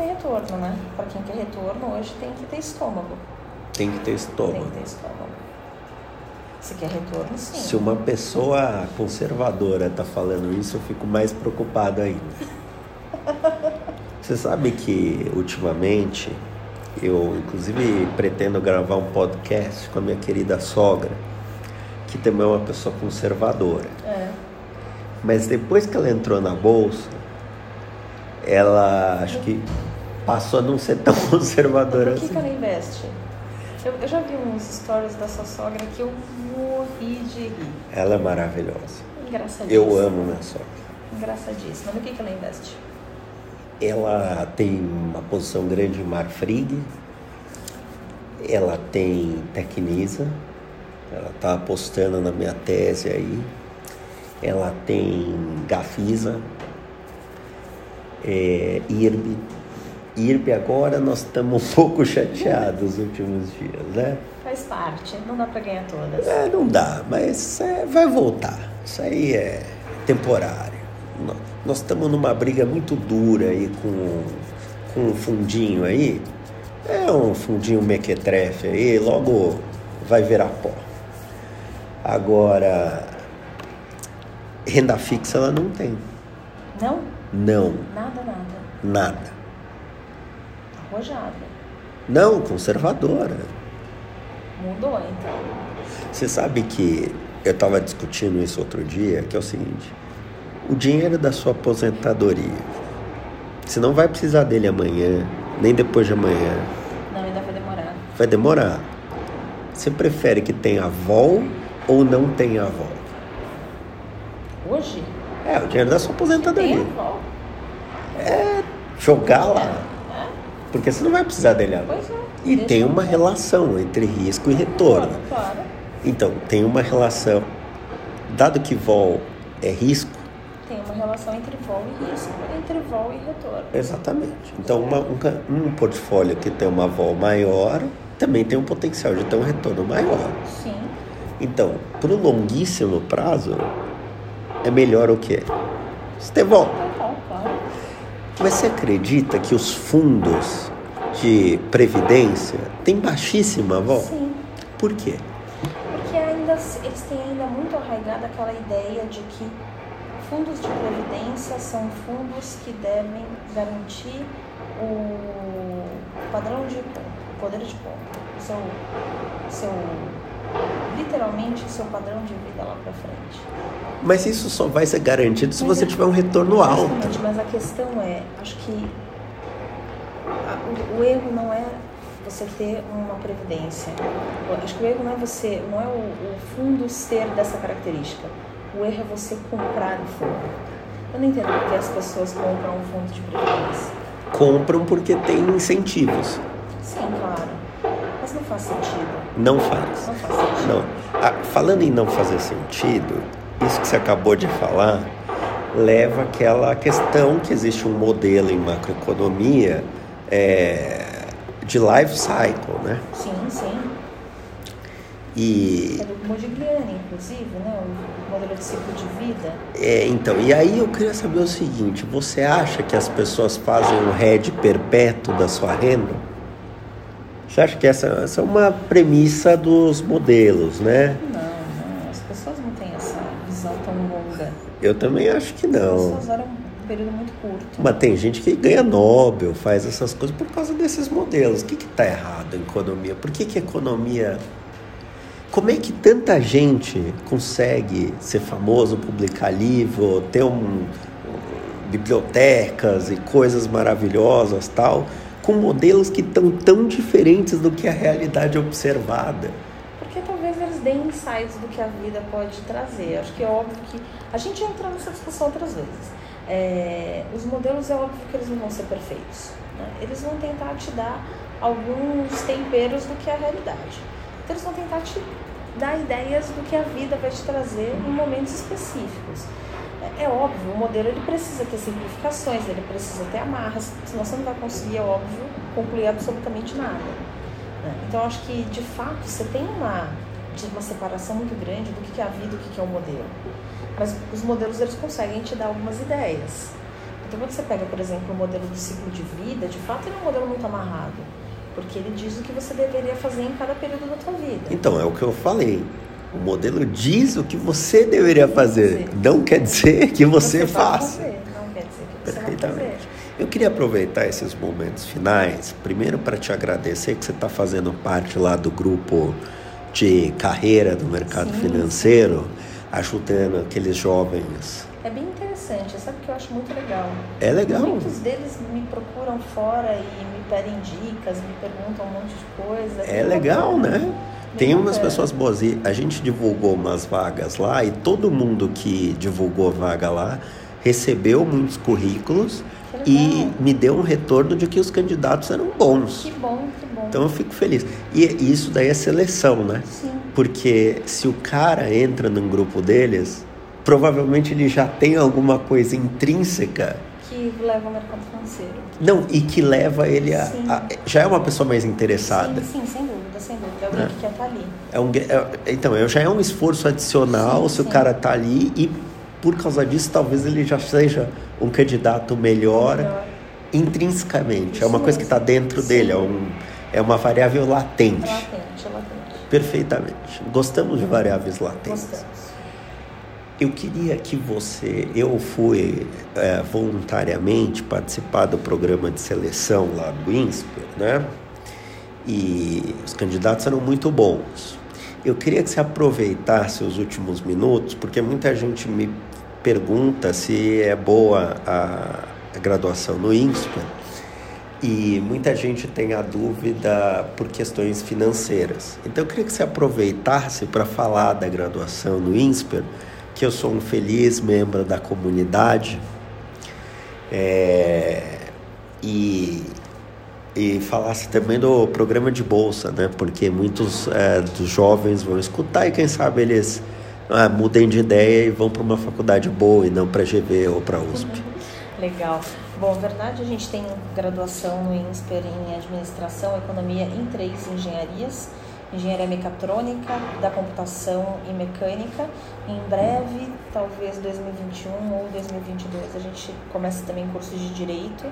tem retorno, né? Pra quem quer retorno, hoje tem que ter estômago. Tem que ter Tem estômago. que ter estômago. Se quer retorno, sim. Se uma pessoa conservadora está falando isso, eu fico mais preocupado ainda. Você sabe que ultimamente eu, inclusive, pretendo gravar um podcast com a minha querida sogra, que também é uma pessoa conservadora. É. Mas depois que ela entrou na bolsa, ela acho que passou a não ser tão conservadora Por que, assim. que ela investe? Eu, eu já vi uns stories da sua sogra que eu morri de rir. Ela é maravilhosa. Engraçadíssimo. Eu amo minha sogra. Engraçadíssimo. No que, que ela investe? Ela tem uma posição grande em Marfrig, ela tem Tecnisa, ela está apostando na minha tese aí, ela tem Gafisa, é, IRB. IRB agora nós estamos um pouco chateados nos últimos dias, né? Faz parte. Não dá pra ganhar todas. É, não dá, mas é, vai voltar. Isso aí é temporário. Nó- Nós estamos numa briga muito dura aí com, com um fundinho aí. É um fundinho mequetrefe aí, logo vai virar pó. Agora, Renda fixa ela não tem. Não? Não, Nada, nada. nada. Arrojada. Não, conservadora. Mudou então. Você sabe que eu estava discutindo isso outro dia, que é o seguinte: o dinheiro da sua aposentadoria, você não vai precisar dele amanhã, nem depois de amanhã. Não, ainda vai demorar. Vai demorar. Você prefere que tenha avó ou não tenha avó? Hoje? É, o dinheiro da sua Tem aposentadoria. avó. Jogar lá. Porque você não vai precisar dele agora. Pois é. E Deixa tem uma relação entre risco e retorno. Claro. Então, tem uma relação. Dado que vol é risco, Tem uma relação entre vol e risco, entre vol e retorno. exatamente. Então, uma- um, um portfólio que tem uma vol maior também tem um potencial de ter um retorno maior. Sim. Então, para o longuíssimo prazo, é melhor o quê? Você ter vol. Tá bom, claro. Mas você acredita que os fundos de previdência têm baixíssima vol? Sim. Por quê? Porque ainda eles têm ainda muito arraigada aquela ideia de que fundos de previdência são fundos que devem garantir o padrão de o poder de compra, seu, seu literalmente o seu padrão de vida lá para frente. Mas isso só vai ser garantido se Mas você é- tiver um retorno alto. Mas a questão é, acho que a- o, o erro não é você ter uma previdência. Acho que o erro não é você, não é o, o fundo ser dessa característica. O erro é você comprar o fundo. Eu não entendo porque as pessoas compram um fundo de previdência. Compram porque tem incentivos. Sim, faz sentido. Não faz. Não faz sentido. Não. Ah, falando em não fazer sentido, isso que você acabou de falar leva àquela questão que existe um modelo em macroeconomia é, de life cycle, né? Sim, sim. E É do Modigliani, inclusive, né? O modelo de ciclo de vida. é, então, e aí eu queria saber o seguinte: você acha que as pessoas fazem um hedge perpétuo da sua renda? Você acha que essa, essa é uma premissa dos modelos, né? Não, não, as pessoas não têm essa visão tão longa. Eu também acho que As não. pessoas olham um período muito curto. Mas tem gente que ganha Nobel, faz essas coisas por causa desses modelos. O que está errado em economia? Por que, que a economia. Como é que tanta gente consegue ser famoso, publicar livro, ter um, bibliotecas e coisas maravilhosas tal, com modelos que estão tão diferentes do que a realidade observada? Porque talvez eles deem insights do que a vida pode trazer. Acho que é óbvio que. A gente entra nessa discussão outras vezes. É, os modelos é óbvio que eles não vão ser perfeitos. né? Eles vão tentar te dar alguns temperos do que é a realidade. Então eles vão tentar te dar ideias do que a vida vai te trazer em momentos específicos. É, óbvio, o modelo ele precisa ter simplificações, ele precisa ter amarras, senão você não vai conseguir, é óbvio, concluir absolutamente nada. né? Então, acho que, de fato, você tem uma, uma separação muito grande do que é a vida e o que é o modelo. Mas os modelos, eles conseguem te dar algumas ideias. Então, quando você pega, por exemplo, o modelo do ciclo de vida, de fato, ele é um modelo muito amarrado. Porque ele diz o que você deveria fazer em cada período da tua vida. Então, é o que eu falei. O modelo diz o que você deveria fazer, não quer dizer que você, vai faça. fazer, não quer dizer que você Perfeitamente. Eu queria aproveitar esses momentos finais, primeiro para te agradecer que você está fazendo parte lá do grupo de carreira do mercado Sim, financeiro, ajudando aqueles jovens. É bem interessante, sabe o que eu acho muito legal? É legal. Muitos deles me procuram fora e me pedem dicas, me perguntam um monte de coisa. É legal, né? Tem umas pessoas boas. E a gente divulgou umas vagas lá e todo mundo que divulgou vaga lá recebeu muitos currículos e me deu um retorno de que os candidatos eram bons. Que bom, que bom. Então eu fico feliz. E isso daí é seleção, né? Sim, Porque se o cara entra num grupo deles, provavelmente ele já tem alguma coisa intrínseca. que leva ao mercado financeiro. Não, e que leva ele a, Sim. a- Já é uma pessoa mais interessada. Sim, sim, sem dúvida, sem dúvida. É alguém É. que quer estar ali. É um, é- então, é- já é um esforço adicional Sim, se o sim. cara tá ali e por causa disso talvez ele já seja um candidato melhor, Melhor. intrinsecamente. é Isso uma coisa que está mesmo. dentro dele, é, Sim. um, é uma variável É latente. latente, é latente. Perfeitamente. Gostamos de variáveis latentes. Gostamos. Eu queria que você. Eu fui é, voluntariamente participar do programa de seleção lá do INSPER, né? E os candidatos eram muito bons. Eu queria que você aproveitasse os últimos minutos, porque muita gente me pergunta se é boa a, a graduação no INSPER e muita gente tem a dúvida por questões financeiras. Então eu queria que você aproveitasse para falar da graduação no INSPER, que eu sou um feliz membro da comunidade é, e, e falasse também do programa de bolsa, né? Porque muitos é, dos jovens vão escutar e quem sabe eles ah, mudem de ideia e vão para uma faculdade boa e não para GV ou para USP. Legal. Bom, na verdade a gente tem graduação no INSPER em Administração, Economia em três engenharias. Engenharia Mecatrônica, da Computação e Mecânica. Em breve, talvez 2021 ou 2022, a gente começa também cursos de Direito.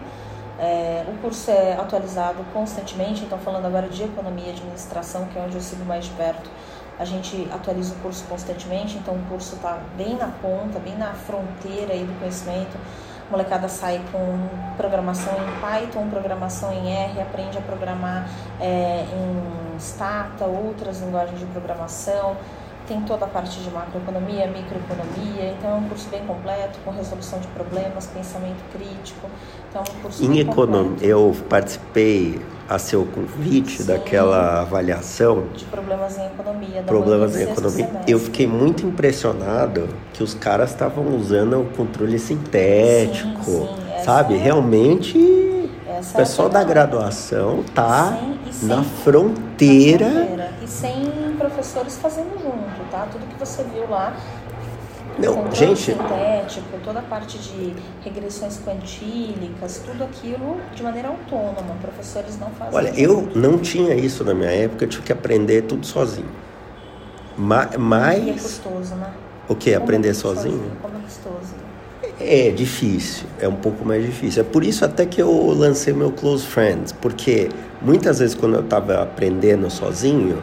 É, o curso é atualizado constantemente, então falando agora de Economia e Administração, que é onde eu sigo mais de perto, a gente atualiza o curso constantemente, então o curso está bem na ponta, bem na fronteira aí do conhecimento a molecada sai com programação em Python, programação em R, aprende a programar é, em Stata, outras linguagens de programação. Tem toda a parte de macroeconomia, microeconomia, então é um curso bem completo, com resolução de problemas, pensamento crítico. Então é um curso em economia, eu participei a seu convite Sim, daquela avaliação de problemas em economia. problemas em economia. Semestre. Eu fiquei muito impressionado que os caras estavam usando o controle sintético, sim, sim. sabe? É... Realmente o pessoal é da graduação tá sem, na, fronteira. na fronteira. E sem professores fazendo junto, tá? Tudo que você viu lá não, gente. sintético, toda a parte de regressões quantílicas, tudo aquilo de maneira autônoma. Professores não fazem. Olha, eu não tinha isso na minha época, eu tive que aprender tudo sozinho. Ma mas. E é custoso, né? O que? Aprender é sozinho? sozinho? Como é custoso? É difícil, é um pouco mais difícil. É por isso até que eu lancei meu Close Friends, porque muitas vezes quando eu estava aprendendo sozinho,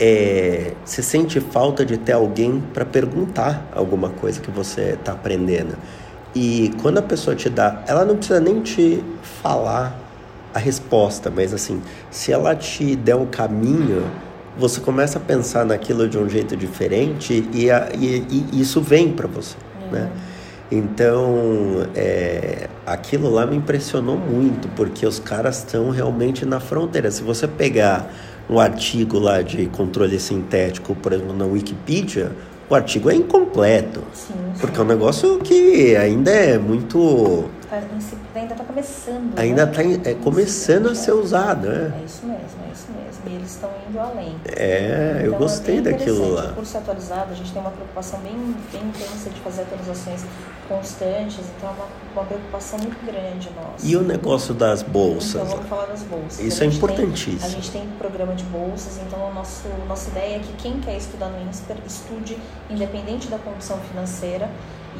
é, você sente falta de ter alguém para perguntar alguma coisa que você está aprendendo. E quando a pessoa te dá, ela não precisa nem te falar a resposta, mas assim, se ela te der o caminho, você começa a pensar naquilo de um jeito diferente e, a, e, e isso vem para você, uhum. né? Então, é, aquilo lá me impressionou muito, porque os caras estão realmente na fronteira. Se você pegar um artigo lá de controle sintético, por exemplo, na Wikipedia, o artigo é incompleto. Sim, sim. Porque é um negócio que ainda é muito. Tá, ainda está começando. Ainda está né? é, começando a ser usado, né? É isso mesmo, é isso mesmo. E eles estão indo além. É, eu então, gostei é daquilo lá. O curso é atualizado, a gente tem uma preocupação bem, bem intensa de fazer atualizações constantes, então é uma, uma preocupação muito grande nossa. E o negócio das bolsas? Então vamos falar das bolsas. Isso é importantíssimo. Tem, a gente tem programa de bolsas, então a nosso, nossa ideia é que quem quer estudar no INSPER estude independente da condição financeira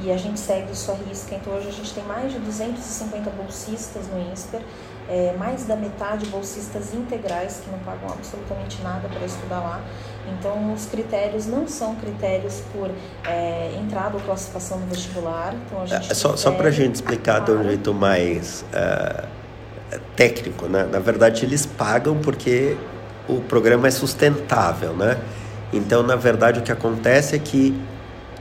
e a gente segue isso à risca. Então hoje a gente tem mais de 250 bolsistas no INSPER, é, mais da metade bolsistas integrais que não pagam absolutamente nada para estudar lá. Então os critérios não são critérios por é, entrada ou classificação no vestibular. Então, a gente é, só só para a gente explicar de um jeito mais uh, técnico, né? Na verdade eles pagam porque o programa é sustentável, né? Então, na verdade, o que acontece é que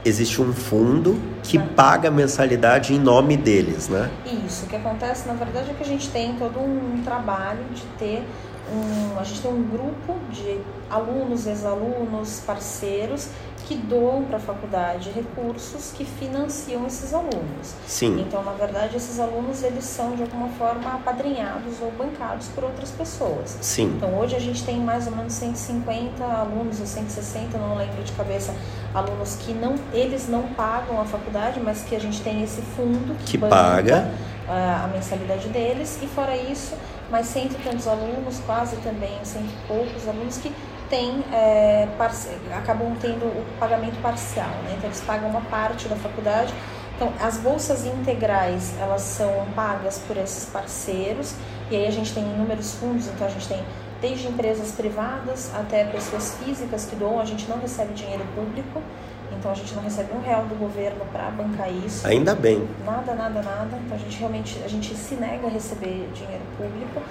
existe um fundo que paga mensalidade em nome deles, né? Isso, o que acontece na verdade é que a gente tem todo um trabalho de ter um, a gente tem um grupo de alunos, ex-alunos, parceiros que doam para a faculdade recursos que financiam esses alunos. Sim. Então, na verdade, esses alunos eles são de alguma forma apadrinhados ou bancados por outras pessoas. Sim. Então, hoje a gente tem mais ou menos 150 alunos ou 160, não lembro de cabeça, alunos que não eles não pagam a faculdade, mas que a gente tem esse fundo que, que paga a, a mensalidade deles e fora isso, mais cento e tantos alunos, quase também cento e poucos alunos que tem, é, acabam tendo o pagamento parcial, né? então eles pagam uma parte da faculdade. Então, as bolsas integrais, elas são pagas por esses parceiros, e aí a gente tem inúmeros fundos, então a gente tem desde empresas privadas até pessoas físicas que doam, a gente não recebe dinheiro público, Então a gente não recebe um real do governo para bancar isso. Ainda bem. Nada, nada, nada. Então a gente realmente a gente se nega a receber dinheiro público.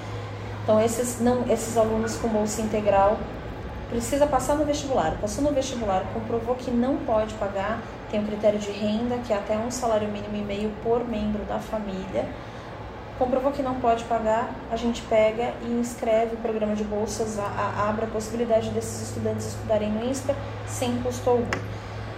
Então esses não esses alunos com bolsa integral precisa passar no vestibular. Passou no vestibular, comprovou que não pode pagar, tem um critério de renda que é até um salário mínimo e meio por membro da família. Comprovou que não pode pagar, a gente pega e inscreve o programa de bolsas, a, a, abre a possibilidade desses estudantes estudarem no INSPER sem custo algum.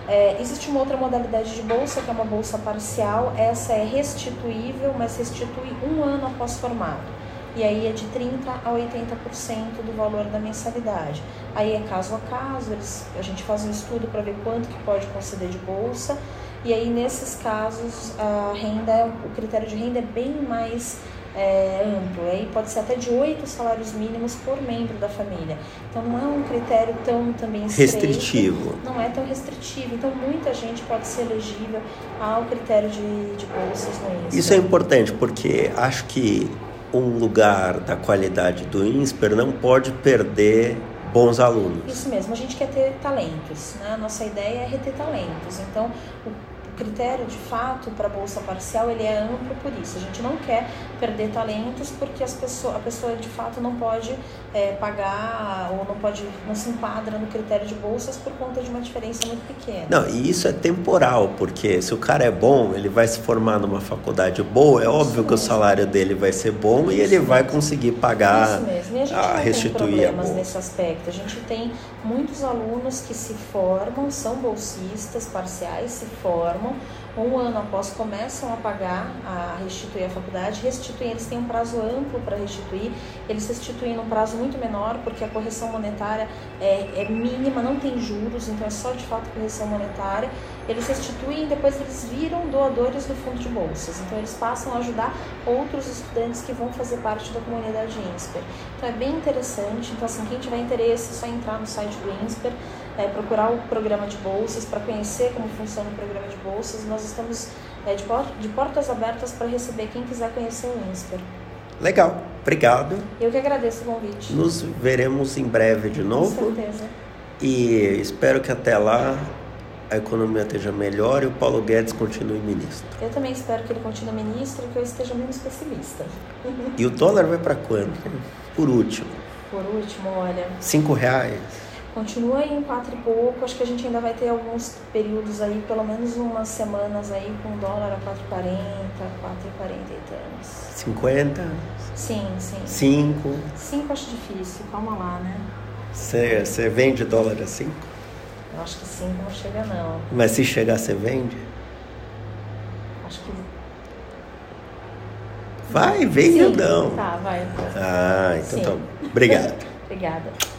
É, existe uma outra modalidade de bolsa, que é uma bolsa parcial. Essa é restituível, mas restitui um ano após formado. E aí é de 30% a 80% do valor da mensalidade. Aí é caso a caso, eles, a gente faz um estudo para ver quanto que pode conceder de bolsa. E aí nesses casos a renda, o critério de renda é bem mais é, amplo, aí pode ser até de oito salários mínimos por membro da família. Então não é um critério tão também estreito, restritivo. Não é tão restritivo. Então muita gente pode ser elegível ao critério de, de bolsas no. Isso é importante porque acho que um lugar da qualidade do INSPER não pode perder bons alunos. Isso mesmo, a gente quer ter talentos, né? A nossa ideia é reter talentos. Então, o critério de fato para a bolsa parcial ele é amplo por isso. A gente não quer perder talentos porque as pessoas, a pessoa de fato não pode é, pagar ou não pode não se enquadra no critério de bolsas por conta de uma diferença muito pequena. Não, e isso é temporal, porque se o cara é bom, ele vai se formar numa faculdade boa, é óbvio que o salário dele vai ser bom isso e ele vai conseguir pagar isso mesmo. E a, gente a não restituir tem problemas nesse aspecto. A gente tem muitos alunos que se formam, são bolsistas parciais, se formam um ano após começam a pagar, a restituir a faculdade, restituem, eles têm um prazo amplo para restituir, eles restituem num prazo muito menor, porque a correção monetária é, é mínima, não tem juros, então é só de fato correção monetária. Eles restituem e depois eles viram doadores do fundo de bolsas, então eles passam a ajudar outros estudantes que vão fazer parte da comunidade INSPER. Então é bem interessante, então assim, quem tiver interesse é só entrar no site do INSPER, é, procurar o programa de bolsas para conhecer como funciona o programa de bolsas. Nós estamos é, de, por, de portas abertas para receber quem quiser conhecer o INSPER. Legal, obrigado. Eu que agradeço o convite. Nos veremos em breve de novo. Com certeza. E espero que até lá a economia esteja melhor e o Paulo Guedes continue ministro. Eu também espero que ele continue ministro e que eu esteja menos pessimista. E o dólar vai para quando? Por último. Por último, olha. Cinco reais continua em quatro e pouco. Acho que a gente ainda vai ter alguns períodos aí, pelo menos umas semanas aí com dólar a 4,40, 4,40 e tantos. 50? Sim, sim. 5? 5 acho difícil, calma lá, né? Você vende dólar a 5? Eu acho que 5 não chega não. Mas se chegar, você vende? Acho que. Vai, vem, Sim, não. Tá, vai. Ah, então Sim. tá. Obrigado. Obrigada.